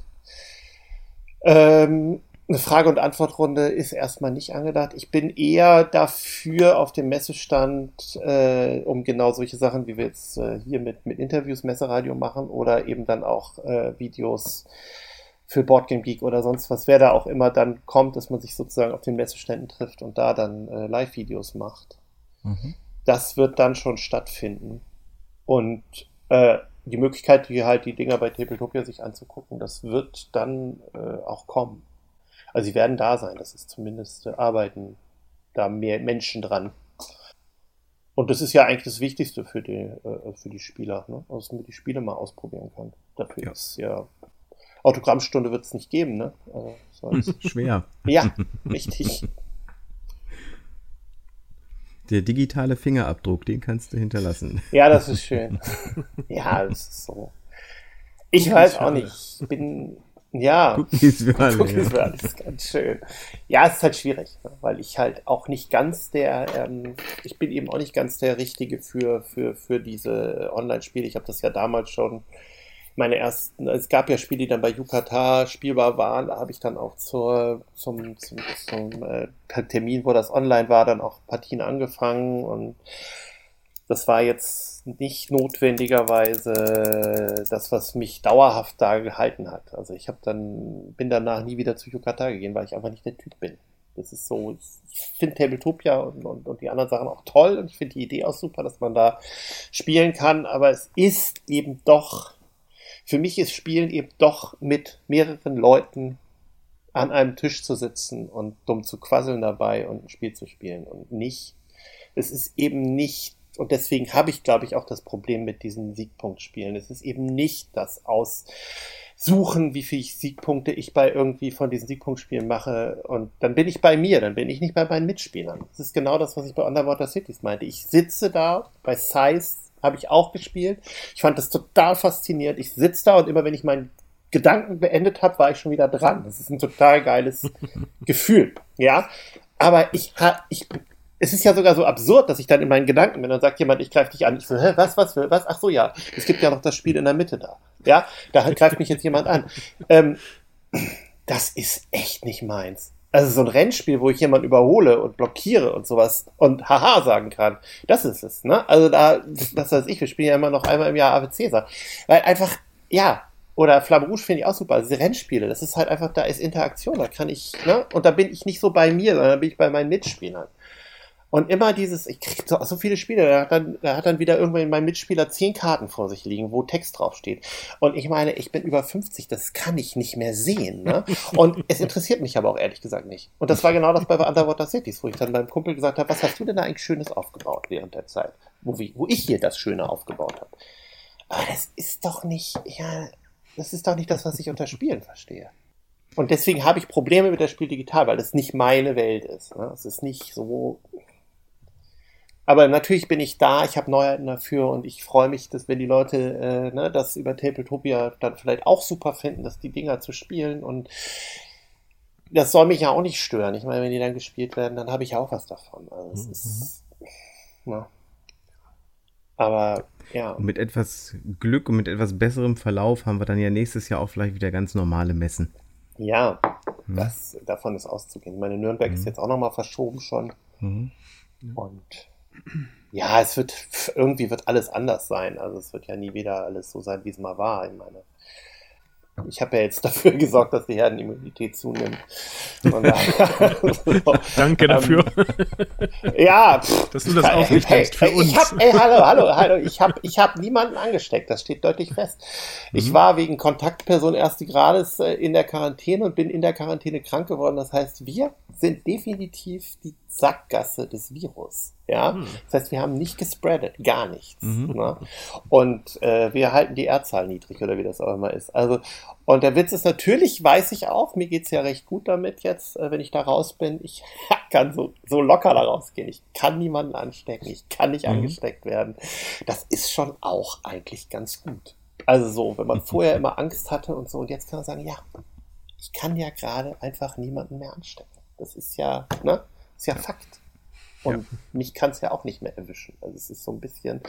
Ähm, eine Frage- und Antwortrunde ist erstmal nicht angedacht. Ich bin eher dafür auf dem Messestand, äh, um genau solche Sachen, wie wir jetzt äh, hier mit, mit Interviews, Messeradio machen oder eben dann auch äh, Videos für Boardgame Geek oder sonst was, wer da auch immer dann kommt, dass man sich sozusagen auf den Messeständen trifft und da dann äh, Live-Videos macht. Mhm. Das wird dann schon stattfinden. Und äh, die Möglichkeit, hier halt die Dinger bei Tabletopia sich anzugucken, das wird dann äh, auch kommen. Also sie werden da sein, das ist zumindest äh, arbeiten da mehr Menschen dran. Und das ist ja eigentlich das Wichtigste für die, äh, für die Spieler, ne? Also, dass man die Spiele mal ausprobieren kann. Dafür ja. ist ja Autogrammstunde wird es nicht geben, ne? Also, Schwer. Ja, richtig. Der digitale Fingerabdruck, den kannst du hinterlassen. Ja, das ist schön. ja, das ist so. Ich weiß auch nicht. Ich bin, ja. Cookies für alle. Cookies für alle ist ganz schön. Ja, es ist halt schwierig, ne, weil ich halt auch nicht ganz der, ähm, ich bin eben auch nicht ganz der Richtige für, für, für diese Online-Spiele. Ich habe das ja damals schon meine ersten, es gab ja Spiele, die dann bei Yukata spielbar waren, da habe ich dann auch zur, zum, zum, zum äh, Termin, wo das online war, dann auch Partien angefangen und das war jetzt nicht notwendigerweise das, was mich dauerhaft da gehalten hat. Also ich habe dann, bin danach nie wieder zu Yukata gegangen, weil ich einfach nicht der Typ bin. Das ist so, ich finde Tabletopia und, und, und, die anderen Sachen auch toll und ich finde die Idee auch super, dass man da spielen kann, aber es ist eben doch für mich ist Spielen eben doch mit mehreren Leuten an einem Tisch zu sitzen und dumm zu quasseln dabei und ein Spiel zu spielen und nicht, es ist eben nicht, und deswegen habe ich, glaube ich, auch das Problem mit diesen Siegpunktspielen. Es ist eben nicht das Aussuchen, wie viele Siegpunkte ich bei irgendwie von diesen Siegpunktspielen mache und dann bin ich bei mir, dann bin ich nicht bei meinen Mitspielern. Das ist genau das, was ich bei Underwater Cities meinte. Ich sitze da bei Size habe ich auch gespielt. Ich fand das total faszinierend. Ich sitze da und immer wenn ich meinen Gedanken beendet habe, war ich schon wieder dran. Das ist ein total geiles Gefühl. Ja, aber ich, ich, es ist ja sogar so absurd, dass ich dann in meinen Gedanken bin, dann sagt jemand, ich greife dich an. Ich so, hä, was, was, was? Ach so, ja. Es gibt ja noch das Spiel in der Mitte da. Ja, da greift mich jetzt jemand an. Ähm, das ist echt nicht meins. Also so ein Rennspiel, wo ich jemanden überhole und blockiere und sowas und haha sagen kann. Das ist es, ne? Also da, was weiß ich, wir spielen ja immer noch einmal im Jahr Ave Cäsar. Weil einfach, ja, oder Flamme Rouge finde ich auch super. Diese Rennspiele, das ist halt einfach, da ist Interaktion, da kann ich, ne? Und da bin ich nicht so bei mir, sondern da bin ich bei meinen Mitspielern. Und immer dieses, ich kriege so, so, viele Spiele, da hat, dann, da hat dann wieder irgendwann mein Mitspieler zehn Karten vor sich liegen, wo Text draufsteht. Und ich meine, ich bin über 50, das kann ich nicht mehr sehen. Ne? Und es interessiert mich aber auch ehrlich gesagt nicht. Und das war genau das bei Underwater Cities, wo ich dann beim Kumpel gesagt habe, was hast du denn da eigentlich Schönes aufgebaut während der Zeit, wo, wie, wo ich hier das Schöne aufgebaut habe. Aber das ist doch nicht, ja, das ist doch nicht das, was ich unter Spielen verstehe. Und deswegen habe ich Probleme mit der Spiel digital, weil das nicht meine Welt ist. Ne? Es ist nicht so, aber natürlich bin ich da, ich habe Neuheiten dafür und ich freue mich, dass wenn die Leute äh, ne, das über Tabletopia dann vielleicht auch super finden, dass die Dinger zu spielen und das soll mich ja auch nicht stören. Ich meine, wenn die dann gespielt werden, dann habe ich auch was davon. Also es mhm. ist, na. Aber ja. Und mit etwas Glück und mit etwas besserem Verlauf haben wir dann ja nächstes Jahr auch vielleicht wieder ganz normale Messen. Ja, mhm. das, davon ist auszugehen. Meine Nürnberg mhm. ist jetzt auch nochmal verschoben schon. Mhm. Und ja, es wird, irgendwie wird alles anders sein. Also es wird ja nie wieder alles so sein, wie es mal war. Ich meine, ich habe ja jetzt dafür gesorgt, dass die Herdenimmunität zunimmt. Danke ähm, dafür. ja, pff, dass du das aufgibst für uns. Ich hab, ey, hallo, hallo, hallo. Ich habe ich hab niemanden angesteckt. Das steht deutlich fest. Ich mhm. war wegen Kontaktperson ersten Grades äh, in der Quarantäne und bin in der Quarantäne krank geworden. Das heißt, wir sind definitiv die Sackgasse des Virus. Ja, mhm. das heißt, wir haben nicht gespreadet, gar nichts. Mhm. Ne? Und äh, wir halten die R-Zahl niedrig oder wie das auch immer ist. Also, und der Witz ist natürlich, weiß ich auch, mir geht's ja recht gut damit jetzt, äh, wenn ich da raus bin. Ich kann so, so locker da rausgehen. Ich kann niemanden anstecken, ich kann nicht mhm. angesteckt werden. Das ist schon auch eigentlich ganz gut. Also so, wenn man vorher immer Angst hatte und so, und jetzt kann man sagen, ja, ich kann ja gerade einfach niemanden mehr anstecken. Das ist ja, ne? Ist ja Fakt. Und ja. mich kann es ja auch nicht mehr erwischen. Also es ist so ein bisschen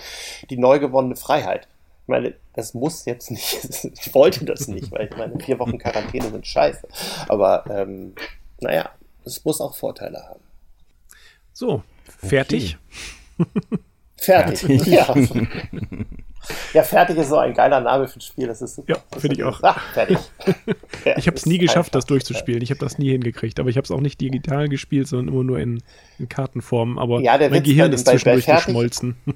die neu gewonnene Freiheit. Ich meine, das muss jetzt nicht, ich wollte das nicht, weil ich meine, vier Wochen Quarantäne sind scheiße. Aber ähm, naja, es muss auch Vorteile haben. So, fertig? Okay. Fertig, fertig. ja. Ja, fertig ist so ein geiler Name für ein Spiel. Das ist super. Ja, finde ich auch. Ach, fertig. ja, ich habe es nie geschafft, das durchzuspielen. Ich habe das nie hingekriegt. Aber ich habe es auch nicht digital gespielt, sondern immer nur in, in Kartenform. Aber ja, mein Gehirn ist zwischendurch fertig, geschmolzen.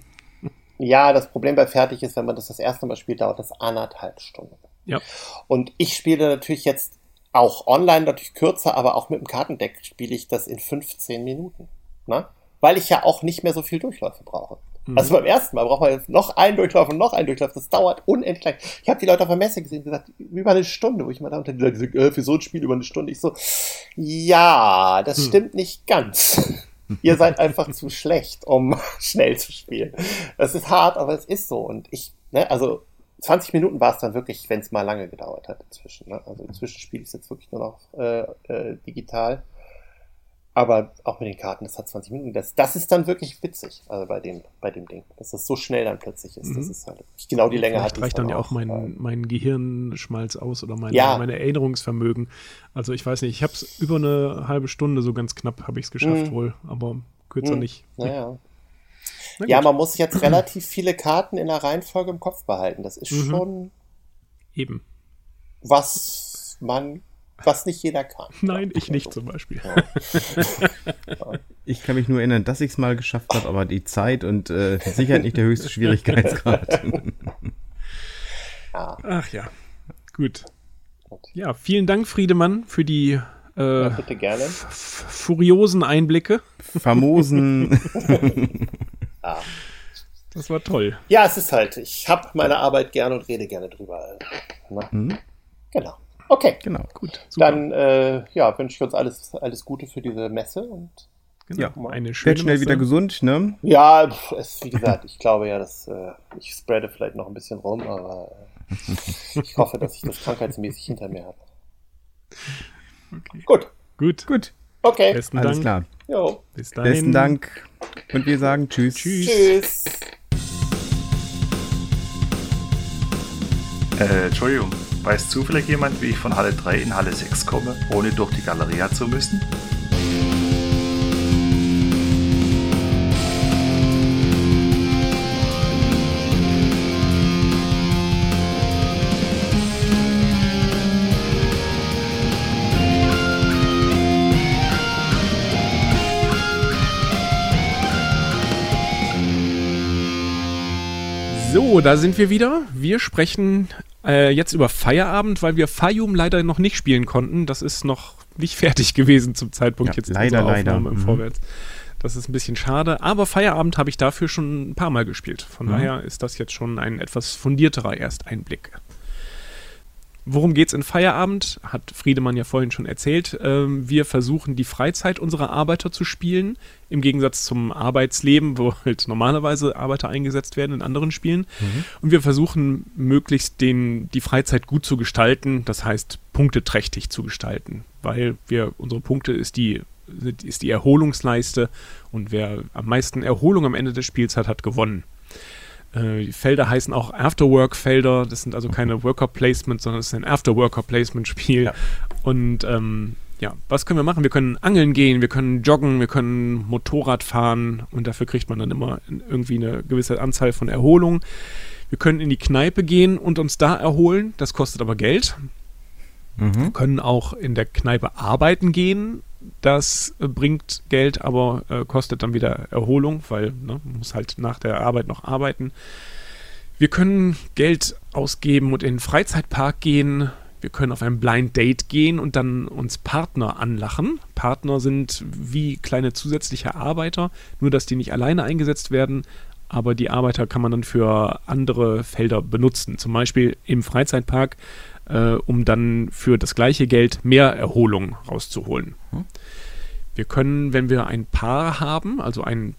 Ja, das Problem bei fertig ist, wenn man das das erste Mal spielt, dauert das anderthalb Stunden. Ja. Und ich spiele natürlich jetzt auch online natürlich kürzer, aber auch mit dem Kartendeck spiele ich das in 15 Minuten. Ne? Weil ich ja auch nicht mehr so viel Durchläufe brauche. Mhm. Also beim ersten Mal braucht man jetzt noch einen Durchlauf und noch einen Durchlauf. Das dauert unendlich. Ich habe die Leute auf der Messe gesehen, gesagt, über eine Stunde, wo ich mal da unter die Leute gesagt, äh, für so ein Spiel über eine Stunde. Ich so, ja, das hm. stimmt nicht ganz. Ihr seid einfach zu schlecht, um schnell zu spielen. Das ist hart, aber es ist so. Und ich, ne, also 20 Minuten war es dann wirklich, wenn es mal lange gedauert hat inzwischen. Ne? Also inzwischen spiele ich es jetzt wirklich nur noch äh, äh, digital. Aber auch mit den Karten, das hat 20 Minuten. Das, das ist dann wirklich witzig, also bei dem, bei dem Ding. Dass das so schnell dann plötzlich ist. Mhm. Das ist halt genau die Länge Vielleicht hat. reicht dann ja auch mein, mein Gehirnschmalz aus oder mein, ja. mein Erinnerungsvermögen. Also ich weiß nicht, ich habe es über eine halbe Stunde, so ganz knapp habe ich es geschafft mhm. wohl, aber kürzer mhm. nicht. Naja. Ja, man muss jetzt relativ viele Karten in der Reihenfolge im Kopf behalten. Das ist mhm. schon. Eben. Was man was nicht jeder kann. Nein, ich nicht zum Beispiel. Ich kann mich nur erinnern, dass ich es mal geschafft habe, aber die Zeit und äh, Sicherheit nicht der höchste Schwierigkeitsgrad. Ach ja, gut. Ja, vielen Dank, Friedemann, für die äh, ja, bitte gerne. furiosen Einblicke. Famosen. ah. Das war toll. Ja, es ist halt, ich habe meine Arbeit gerne und rede gerne drüber. Ne? Mhm. Genau. Okay. Genau, gut. Super. Dann äh, ja, wünsche ich uns alles, alles Gute für diese Messe und Genau, ja, eine schöne Werd schnell Messe. wieder gesund, ne? Ja, es, wie gesagt, ich glaube ja, dass äh, ich spreade vielleicht noch ein bisschen rum, aber äh, ich hoffe, dass ich das krankheitsmäßig hinter mir habe. Okay. Gut. Gut. Gut. Okay. Besten Alles Dank. klar. Jo. Bis dahin. Besten Dank. Und wir sagen Tschüss. Tschüss. Tschüss. Äh, Entschuldigung. Weiß zufällig jemand, wie ich von Halle 3 in Halle 6 komme, ohne durch die Galeria zu müssen? So, da sind wir wieder. Wir sprechen äh, jetzt über Feierabend, weil wir Fayum leider noch nicht spielen konnten. Das ist noch nicht fertig gewesen zum Zeitpunkt ja, jetzt leider, leider. im mhm. Vorwärts. Das ist ein bisschen schade, aber Feierabend habe ich dafür schon ein paar Mal gespielt. Von mhm. daher ist das jetzt schon ein etwas fundierterer Ersteinblick. Worum geht es in Feierabend? Hat Friedemann ja vorhin schon erzählt. Ähm, wir versuchen die Freizeit unserer Arbeiter zu spielen, im Gegensatz zum Arbeitsleben, wo halt normalerweise Arbeiter eingesetzt werden in anderen Spielen. Mhm. Und wir versuchen möglichst den, die Freizeit gut zu gestalten, das heißt punkteträchtig zu gestalten, weil wir unsere Punkte ist die ist die Erholungsleiste und wer am meisten Erholung am Ende des Spiels hat, hat gewonnen. Äh, die Felder heißen auch Afterwork-Felder. Das sind also keine Worker-Placements, sondern es ist ein After-Worker-Placement-Spiel. Ja. Und ähm, ja, was können wir machen? Wir können angeln gehen, wir können joggen, wir können Motorrad fahren und dafür kriegt man dann immer irgendwie eine gewisse Anzahl von Erholung. Wir können in die Kneipe gehen und uns da erholen. Das kostet aber Geld. Mhm. Wir können auch in der Kneipe arbeiten gehen das bringt Geld, aber äh, kostet dann wieder Erholung, weil ne, man muss halt nach der Arbeit noch arbeiten. Wir können Geld ausgeben und in den Freizeitpark gehen. Wir können auf ein Blind Date gehen und dann uns Partner anlachen. Partner sind wie kleine zusätzliche Arbeiter, nur dass die nicht alleine eingesetzt werden, aber die Arbeiter kann man dann für andere Felder benutzen. Zum Beispiel im Freizeitpark äh, um dann für das gleiche Geld mehr Erholung rauszuholen. Hm. Wir können, wenn wir ein Paar haben, also einen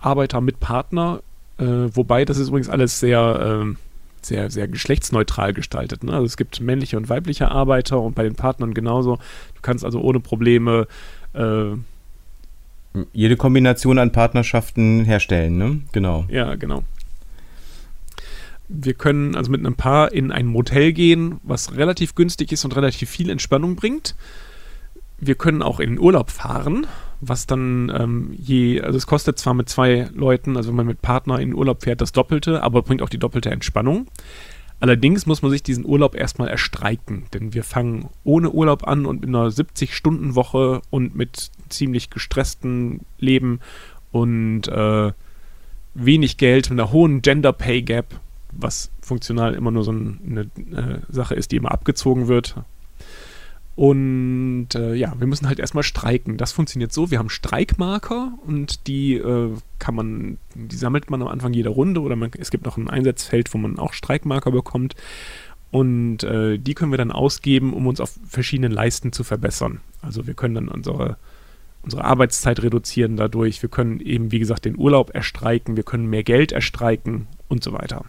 Arbeiter mit Partner, äh, wobei das ist übrigens alles sehr, äh, sehr, sehr geschlechtsneutral gestaltet. Ne? Also es gibt männliche und weibliche Arbeiter und bei den Partnern genauso. Du kannst also ohne Probleme äh, jede Kombination an Partnerschaften herstellen, ne? Genau. Ja, genau. Wir können also mit einem Paar in ein Motel gehen, was relativ günstig ist und relativ viel Entspannung bringt. Wir können auch in den Urlaub fahren, was dann ähm, je, also es kostet zwar mit zwei Leuten, also wenn man mit Partner in den Urlaub fährt, das Doppelte, aber bringt auch die doppelte Entspannung. Allerdings muss man sich diesen Urlaub erstmal erstreiken, denn wir fangen ohne Urlaub an und mit einer 70-Stunden-Woche und mit ziemlich gestressten Leben und äh, wenig Geld, mit einer hohen Gender Pay Gap was funktional immer nur so eine äh, Sache ist, die immer abgezogen wird. Und äh, ja, wir müssen halt erstmal streiken. Das funktioniert so, wir haben Streikmarker und die äh, kann man, die sammelt man am Anfang jeder Runde oder man, es gibt noch ein Einsatzfeld, wo man auch Streikmarker bekommt. Und äh, die können wir dann ausgeben, um uns auf verschiedenen Leisten zu verbessern. Also wir können dann unsere, unsere Arbeitszeit reduzieren dadurch. Wir können eben, wie gesagt, den Urlaub erstreiken. Wir können mehr Geld erstreiken und so weiter.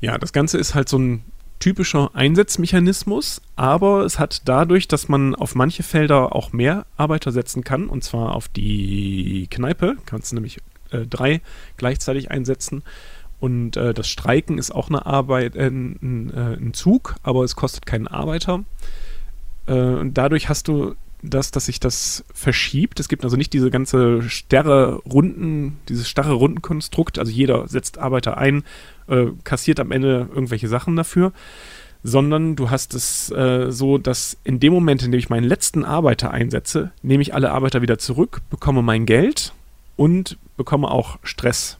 Ja, das Ganze ist halt so ein typischer Einsatzmechanismus, aber es hat dadurch, dass man auf manche Felder auch mehr Arbeiter setzen kann, und zwar auf die Kneipe, kannst du nämlich äh, drei gleichzeitig einsetzen. Und äh, das Streiken ist auch eine Arbeit, äh, ein, äh, ein, Zug, aber es kostet keinen Arbeiter. Äh, und dadurch hast du das, dass sich das verschiebt. Es gibt also nicht diese ganze starre Runden, dieses starre Rundenkonstrukt. Also jeder setzt Arbeiter ein äh, kassiert am Ende irgendwelche Sachen dafür, sondern du hast es äh, so, dass in dem Moment, in dem ich meinen letzten Arbeiter einsetze, nehme ich alle Arbeiter wieder zurück, bekomme mein Geld und bekomme auch Stress,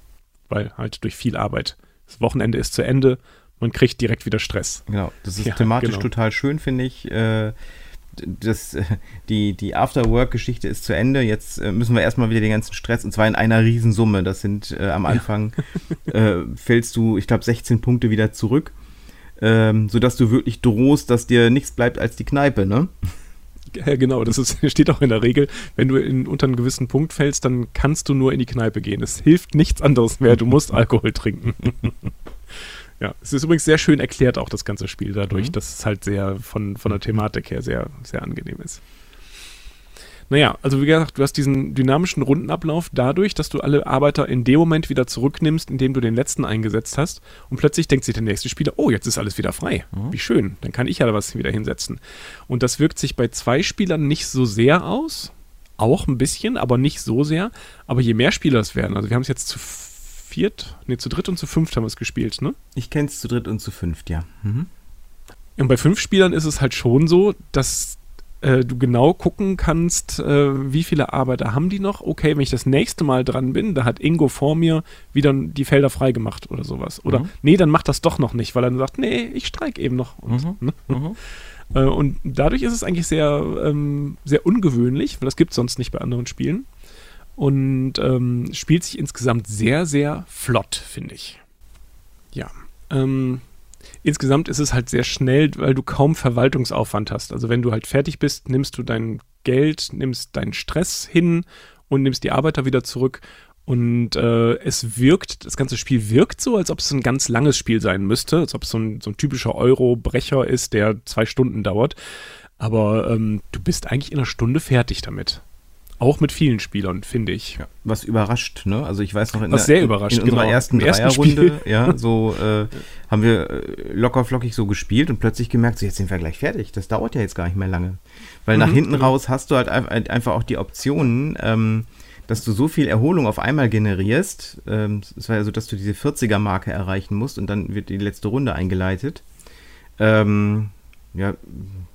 weil halt durch viel Arbeit. Das Wochenende ist zu Ende, man kriegt direkt wieder Stress. Genau, das ist ja, thematisch genau. total schön, finde ich. Äh, das, die, die After-Work-Geschichte ist zu Ende. Jetzt äh, müssen wir erstmal wieder den ganzen Stress, und zwar in einer Riesensumme. Das sind äh, am Anfang, ja. äh, fällst du, ich glaube, 16 Punkte wieder zurück, ähm, sodass du wirklich drohst, dass dir nichts bleibt als die Kneipe, ne? Ja, genau, das ist, steht auch in der Regel. Wenn du in, unter einen gewissen Punkt fällst, dann kannst du nur in die Kneipe gehen. Es hilft nichts anderes mehr. Du musst Alkohol trinken. Ja, es ist übrigens sehr schön erklärt, auch das ganze Spiel, dadurch, mhm. dass es halt sehr von, von der Thematik her sehr, sehr angenehm ist. Naja, also wie gesagt, du hast diesen dynamischen Rundenablauf dadurch, dass du alle Arbeiter in dem Moment wieder zurücknimmst, in dem du den letzten eingesetzt hast. Und plötzlich denkt sich der nächste Spieler, oh, jetzt ist alles wieder frei. Mhm. Wie schön, dann kann ich ja was wieder hinsetzen. Und das wirkt sich bei zwei Spielern nicht so sehr aus. Auch ein bisschen, aber nicht so sehr. Aber je mehr Spieler es werden, also wir haben es jetzt zu viert, nee, zu dritt und zu fünft haben wir es gespielt, ne? Ich kenne es zu dritt und zu fünft, ja. Mhm. Und bei fünf Spielern ist es halt schon so, dass äh, du genau gucken kannst, äh, wie viele Arbeiter haben die noch. Okay, wenn ich das nächste Mal dran bin, da hat Ingo vor mir wieder die Felder freigemacht oder sowas. Oder mhm. nee, dann macht das doch noch nicht, weil er dann sagt, nee, ich streike eben noch. Und, mhm. ne? mhm. Äh, und dadurch ist es eigentlich sehr, ähm, sehr ungewöhnlich, weil das gibt es sonst nicht bei anderen Spielen und ähm, spielt sich insgesamt sehr, sehr flott, finde ich. Ja. Ähm, insgesamt ist es halt sehr schnell, weil du kaum Verwaltungsaufwand hast. Also wenn du halt fertig bist, nimmst du dein Geld, nimmst deinen Stress hin und nimmst die Arbeiter wieder zurück. Und äh, es wirkt, das ganze Spiel wirkt so, als ob es ein ganz langes Spiel sein müsste, als ob es so ein, so ein typischer Euro-Brecher ist, der zwei Stunden dauert. Aber ähm, du bist eigentlich in einer Stunde fertig damit. Auch mit vielen Spielern, finde ich. Ja, was überrascht, ne? Also ich weiß noch, in, was der, sehr überrascht, in, in unserer genau. ersten Dreierrunde, ja, so äh, haben wir äh, locker flockig so gespielt und plötzlich gemerkt, so jetzt sind wir gleich fertig. Das dauert ja jetzt gar nicht mehr lange. Weil mhm, nach hinten genau. raus hast du halt einfach auch die Optionen, ähm, dass du so viel Erholung auf einmal generierst. Ähm, es war ja so, dass du diese 40er-Marke erreichen musst und dann wird die letzte Runde eingeleitet. Ähm, ja,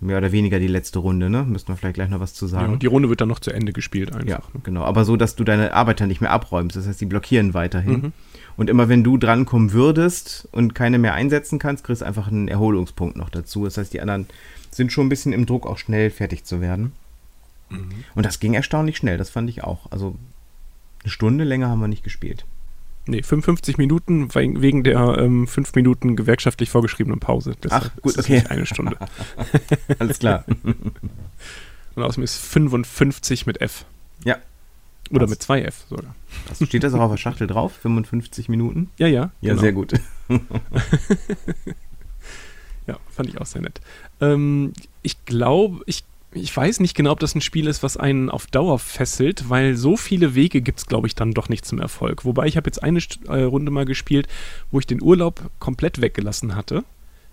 mehr oder weniger die letzte Runde, ne? Müssten wir vielleicht gleich noch was zu sagen. Ja, die Runde wird dann noch zu Ende gespielt einfach. Ja, ne? genau. Aber so, dass du deine Arbeiter nicht mehr abräumst. Das heißt, die blockieren weiterhin. Mhm. Und immer wenn du drankommen würdest und keine mehr einsetzen kannst, kriegst du einfach einen Erholungspunkt noch dazu. Das heißt, die anderen sind schon ein bisschen im Druck, auch schnell fertig zu werden. Mhm. Und das ging erstaunlich schnell, das fand ich auch. Also eine Stunde länger haben wir nicht gespielt. Nee, 55 Minuten wegen der ähm, fünf Minuten gewerkschaftlich vorgeschriebenen Pause. Deshalb Ach, gut, okay. Eine Stunde. Alles klar. Und außerdem ist 55 mit F. Ja. Oder Was? mit zwei F sogar. Was, steht das auch auf der Schachtel drauf? 55 Minuten? Ja, ja. Ja, genau. sehr gut. ja, fand ich auch sehr nett. Ähm, ich glaube, ich ich weiß nicht genau, ob das ein Spiel ist, was einen auf Dauer fesselt, weil so viele Wege gibt es, glaube ich, dann doch nicht zum Erfolg. Wobei ich habe jetzt eine äh, Runde mal gespielt, wo ich den Urlaub komplett weggelassen hatte.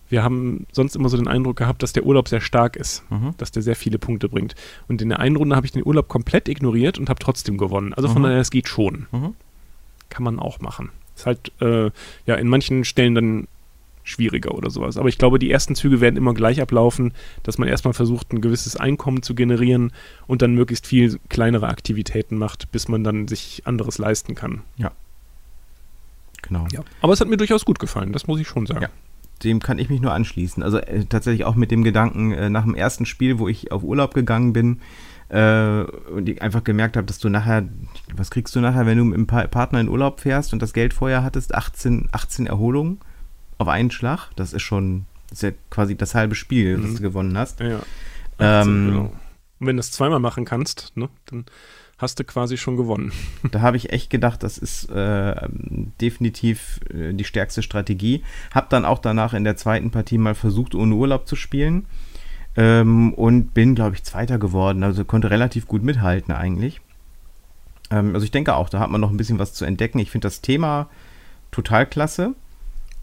Wir haben sonst immer so den Eindruck gehabt, dass der Urlaub sehr stark ist, mhm. dass der sehr viele Punkte bringt. Und in der einen Runde habe ich den Urlaub komplett ignoriert und habe trotzdem gewonnen. Also von mhm. daher, es geht schon. Mhm. Kann man auch machen. Ist halt äh, ja in manchen Stellen dann schwieriger oder sowas. Aber ich glaube, die ersten Züge werden immer gleich ablaufen, dass man erstmal versucht, ein gewisses Einkommen zu generieren und dann möglichst viel kleinere Aktivitäten macht, bis man dann sich anderes leisten kann. Ja. Genau. Ja. Aber es hat mir durchaus gut gefallen, das muss ich schon sagen. Ja. dem kann ich mich nur anschließen. Also äh, tatsächlich auch mit dem Gedanken, äh, nach dem ersten Spiel, wo ich auf Urlaub gegangen bin, äh, und ich einfach gemerkt habe, dass du nachher, was kriegst du nachher, wenn du mit einem pa Partner in Urlaub fährst und das Geld vorher hattest, 18, 18 Erholungen auf einen Schlag, das ist schon, ist ja quasi das halbe Spiel, mhm. das du gewonnen hast. Ja. 18, ähm, genau. Und wenn du es zweimal machen kannst, ne, dann hast du quasi schon gewonnen. Da habe ich echt gedacht, das ist äh, definitiv äh, die stärkste Strategie. Hab dann auch danach in der zweiten Partie mal versucht, ohne Urlaub zu spielen. Ähm, und bin, glaube ich, Zweiter geworden. Also konnte relativ gut mithalten eigentlich. Ähm, also ich denke auch, da hat man noch ein bisschen was zu entdecken. Ich finde das Thema total klasse.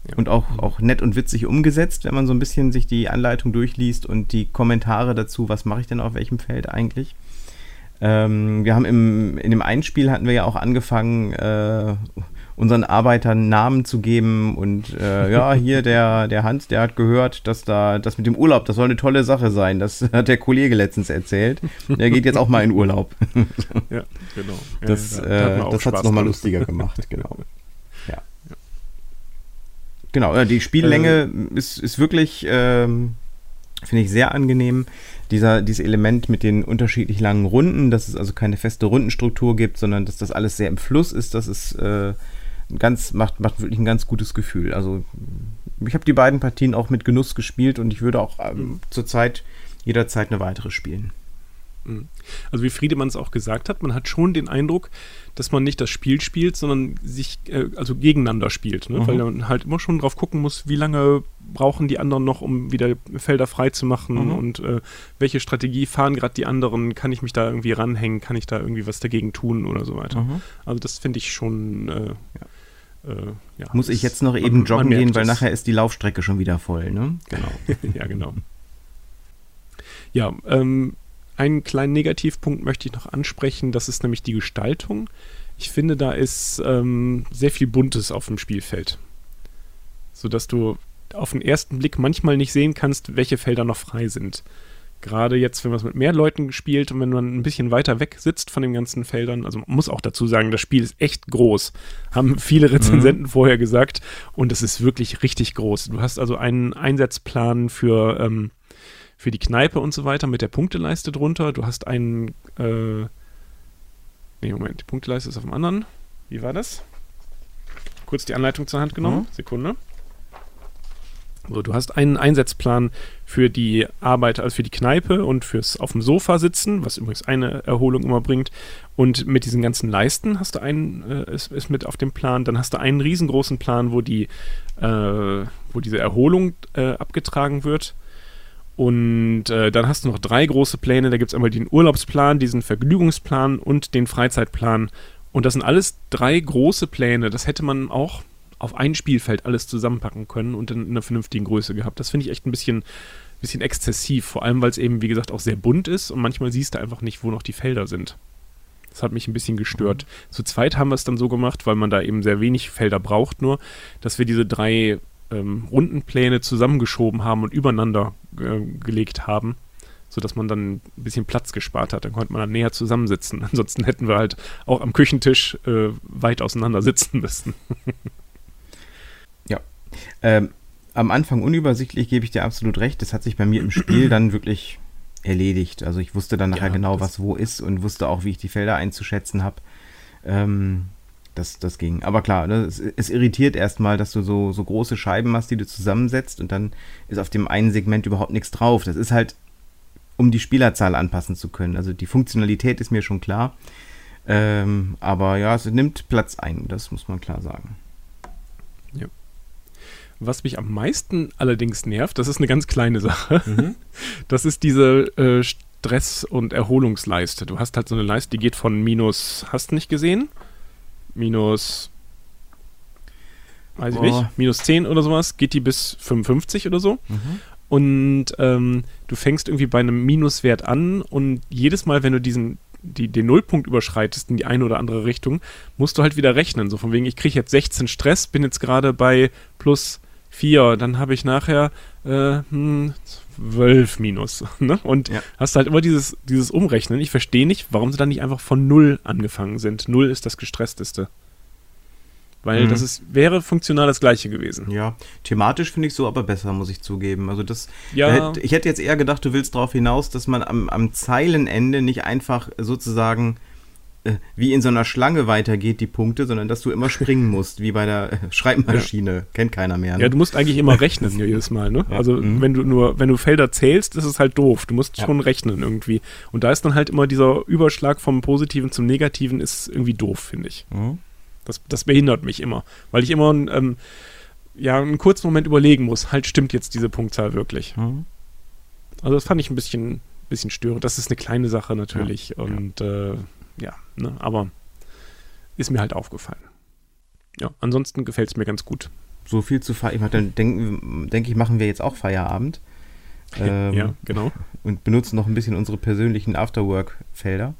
Ja. Und auch, auch nett und witzig umgesetzt, wenn man so ein bisschen sich die Anleitung durchliest und die Kommentare dazu, was mache ich denn auf welchem Feld eigentlich. Ähm, wir haben im, in dem einen Spiel hatten wir ja auch angefangen, äh, unseren Arbeitern Namen zu geben und äh, ja, hier der, der Hans, der hat gehört, dass da das mit dem Urlaub, das soll eine tolle Sache sein. Das hat der Kollege letztens erzählt. Der geht jetzt auch mal in Urlaub. ja, genau. Das, ja, äh, das hat es nochmal lustiger gemacht, genau. Genau, die Spiellänge äh, ist, ist wirklich, ähm, finde ich, sehr angenehm dieser, dieses Element mit den unterschiedlich langen Runden, dass es also keine feste Rundenstruktur gibt, sondern dass das alles sehr im Fluss ist, das ist äh, ganz, macht, macht wirklich ein ganz gutes Gefühl. Also ich habe die beiden Partien auch mit Genuss gespielt und ich würde auch ähm, zurzeit jederzeit eine weitere spielen. Mhm. Also wie Friedemann es auch gesagt hat, man hat schon den Eindruck, dass man nicht das Spiel spielt, sondern sich äh, also gegeneinander spielt, ne? mhm. weil man halt immer schon drauf gucken muss, wie lange brauchen die anderen noch, um wieder Felder frei zu machen mhm. und äh, welche Strategie fahren gerade die anderen, kann ich mich da irgendwie ranhängen, kann ich da irgendwie was dagegen tun oder so weiter. Mhm. Also das finde ich schon äh, ja. Äh, ja, Muss ich jetzt noch eben man, joggen man gehen, weil nachher ist die Laufstrecke schon wieder voll, ne? Genau. ja, genau. Ja, ähm, einen kleinen Negativpunkt möchte ich noch ansprechen, das ist nämlich die Gestaltung. Ich finde, da ist ähm, sehr viel Buntes auf dem Spielfeld. Sodass du auf den ersten Blick manchmal nicht sehen kannst, welche Felder noch frei sind. Gerade jetzt, wenn man es mit mehr Leuten spielt und wenn man ein bisschen weiter weg sitzt von den ganzen Feldern, also man muss auch dazu sagen, das Spiel ist echt groß. Haben viele Rezensenten mhm. vorher gesagt und es ist wirklich richtig groß. Du hast also einen Einsatzplan für ähm, für die Kneipe und so weiter mit der Punkteleiste drunter. Du hast einen. Äh, nee, Moment, die Punkteleiste ist auf dem anderen. Wie war das? Kurz die Anleitung zur Hand genommen. Mhm. Sekunde. So, du hast einen Einsatzplan für die Arbeit, also für die Kneipe und fürs auf dem Sofa sitzen, was übrigens eine Erholung immer bringt. Und mit diesen ganzen Leisten hast du einen, äh, ist, ist mit auf dem Plan. Dann hast du einen riesengroßen Plan, wo die, äh, wo diese Erholung äh, abgetragen wird. Und äh, dann hast du noch drei große Pläne. Da gibt es einmal den Urlaubsplan, diesen Vergnügungsplan und den Freizeitplan. Und das sind alles drei große Pläne. Das hätte man auch auf ein Spielfeld alles zusammenpacken können und in einer vernünftigen Größe gehabt. Das finde ich echt ein bisschen, bisschen exzessiv. Vor allem, weil es eben, wie gesagt, auch sehr bunt ist und manchmal siehst du einfach nicht, wo noch die Felder sind. Das hat mich ein bisschen gestört. Mhm. Zu zweit haben wir es dann so gemacht, weil man da eben sehr wenig Felder braucht, nur, dass wir diese drei ähm, Rundenpläne zusammengeschoben haben und übereinander äh, gelegt haben, sodass man dann ein bisschen Platz gespart hat. Dann konnte man dann näher zusammensitzen. Ansonsten hätten wir halt auch am Küchentisch äh, weit auseinander sitzen müssen. ja. Ähm, am Anfang unübersichtlich gebe ich dir absolut recht. Das hat sich bei mir im Spiel dann wirklich erledigt. Also ich wusste dann nachher ja, genau, was wo ist und wusste auch, wie ich die Felder einzuschätzen habe. Ähm, das, das ging. Aber klar, ne, es, es, irritiert erstmal, dass du so, so große Scheiben hast, die du zusammensetzt und dann ist auf dem einen Segment überhaupt nichts drauf. Das ist halt, um die Spielerzahl anpassen zu können. Also die Funktionalität ist mir schon klar. Ähm, aber ja, es nimmt Platz ein, das muss man klar sagen. Ja. Was mich am meisten allerdings nervt, das ist eine ganz kleine Sache. Mhm. Das ist diese äh, Stress- und Erholungsleiste. Du hast halt so eine Leiste, die geht von minus, hast nicht gesehen? Minus, weiß ich nicht, minus 10 oder sowas, geht die bis 55 oder so. Mhm. Und ähm, du fängst irgendwie bei einem Minuswert an und jedes Mal, wenn du diesen die, den Nullpunkt überschreitest in die eine oder andere Richtung, musst du halt wieder rechnen. So von wegen, ich kriege jetzt 16 Stress, bin jetzt gerade bei plus 4, dann habe ich nachher äh, hm, 12 minus. Ne? Und ja. hast halt immer dieses, dieses Umrechnen. Ich verstehe nicht, warum sie dann nicht einfach von 0 angefangen sind. 0 ist das gestressteste. Weil mhm. das ist, wäre funktional das gleiche gewesen. Ja, thematisch finde ich so aber besser, muss ich zugeben. Also das, ja. ich hätte jetzt eher gedacht, du willst darauf hinaus, dass man am, am Zeilenende nicht einfach sozusagen wie in so einer Schlange weitergeht, die Punkte, sondern dass du immer springen musst, wie bei der äh, Schreibmaschine. Ja. Kennt keiner mehr. Ne? Ja, du musst eigentlich immer rechnen jedes Mal, ne? Ja. Also mhm. wenn du nur, wenn du Felder zählst, ist es halt doof. Du musst ja. schon rechnen irgendwie. Und da ist dann halt immer dieser Überschlag vom Positiven zum Negativen ist irgendwie doof, finde ich. Mhm. Das, das behindert mich immer, weil ich immer ähm, ja, einen kurzen Moment überlegen muss, halt stimmt jetzt diese Punktzahl wirklich. Mhm. Also das fand ich ein bisschen, bisschen störend. Das ist eine kleine Sache natürlich und äh, ja, ne, aber ist mir halt aufgefallen. Ja, ansonsten gefällt es mir ganz gut. So viel zu Feierabend. Dann denke denk ich, machen wir jetzt auch Feierabend. Ähm, ja, genau. Und benutzen noch ein bisschen unsere persönlichen Afterwork-Felder.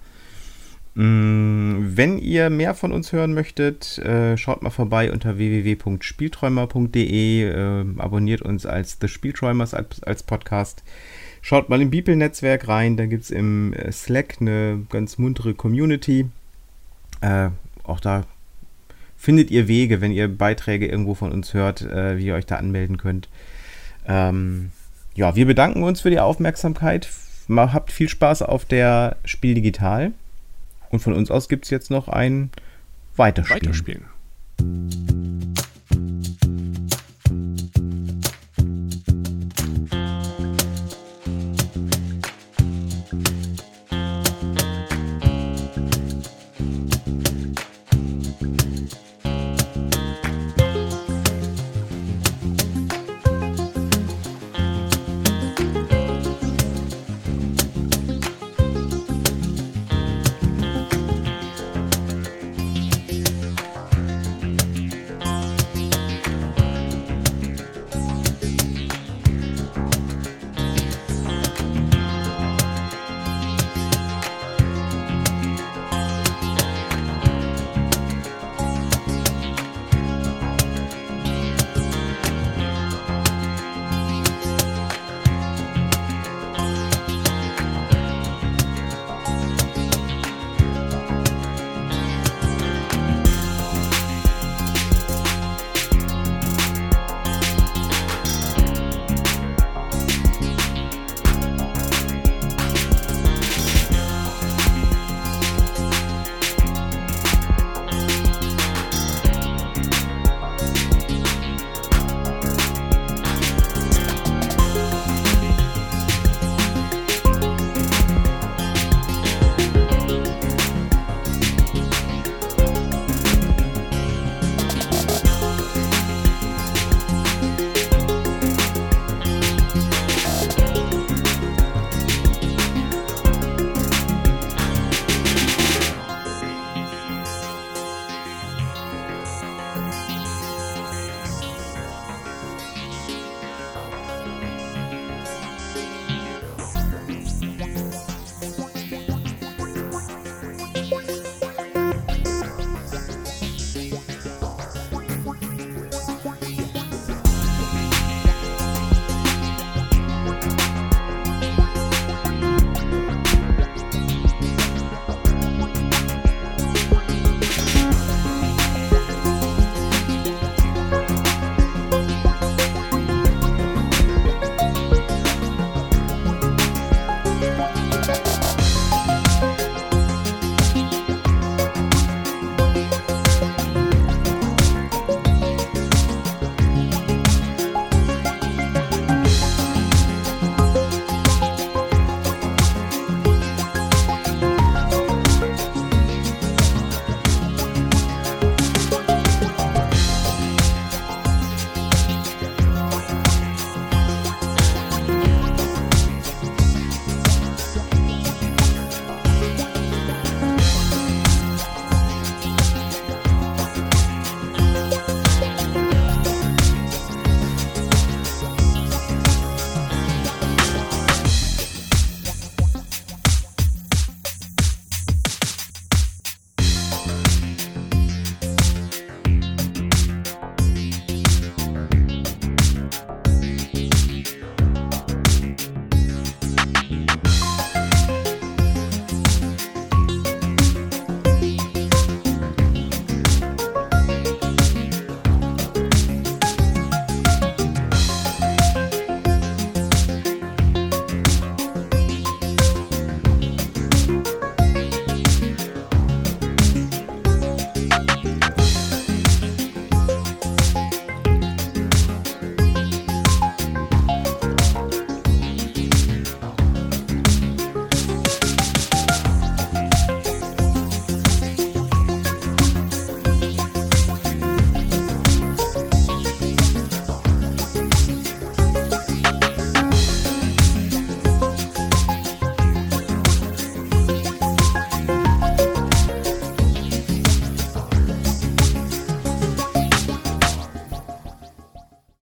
Mm, wenn ihr mehr von uns hören möchtet, äh, schaut mal vorbei unter www.spielträumer.de, äh, abonniert uns als The Spielträumers als, als Podcast. Schaut mal im Beeple-Netzwerk rein, da gibt es im äh, Slack eine ganz muntere Community. Äh, auch da findet ihr Wege, wenn ihr Beiträge irgendwo von uns hört, äh, wie ihr euch da anmelden könnt. Ähm, ja, wir bedanken uns für die Aufmerksamkeit. Habt viel Spaß auf der Spiel Digital. Und von uns aus gibt es jetzt noch ein Weiterspielen. Weiterspielen.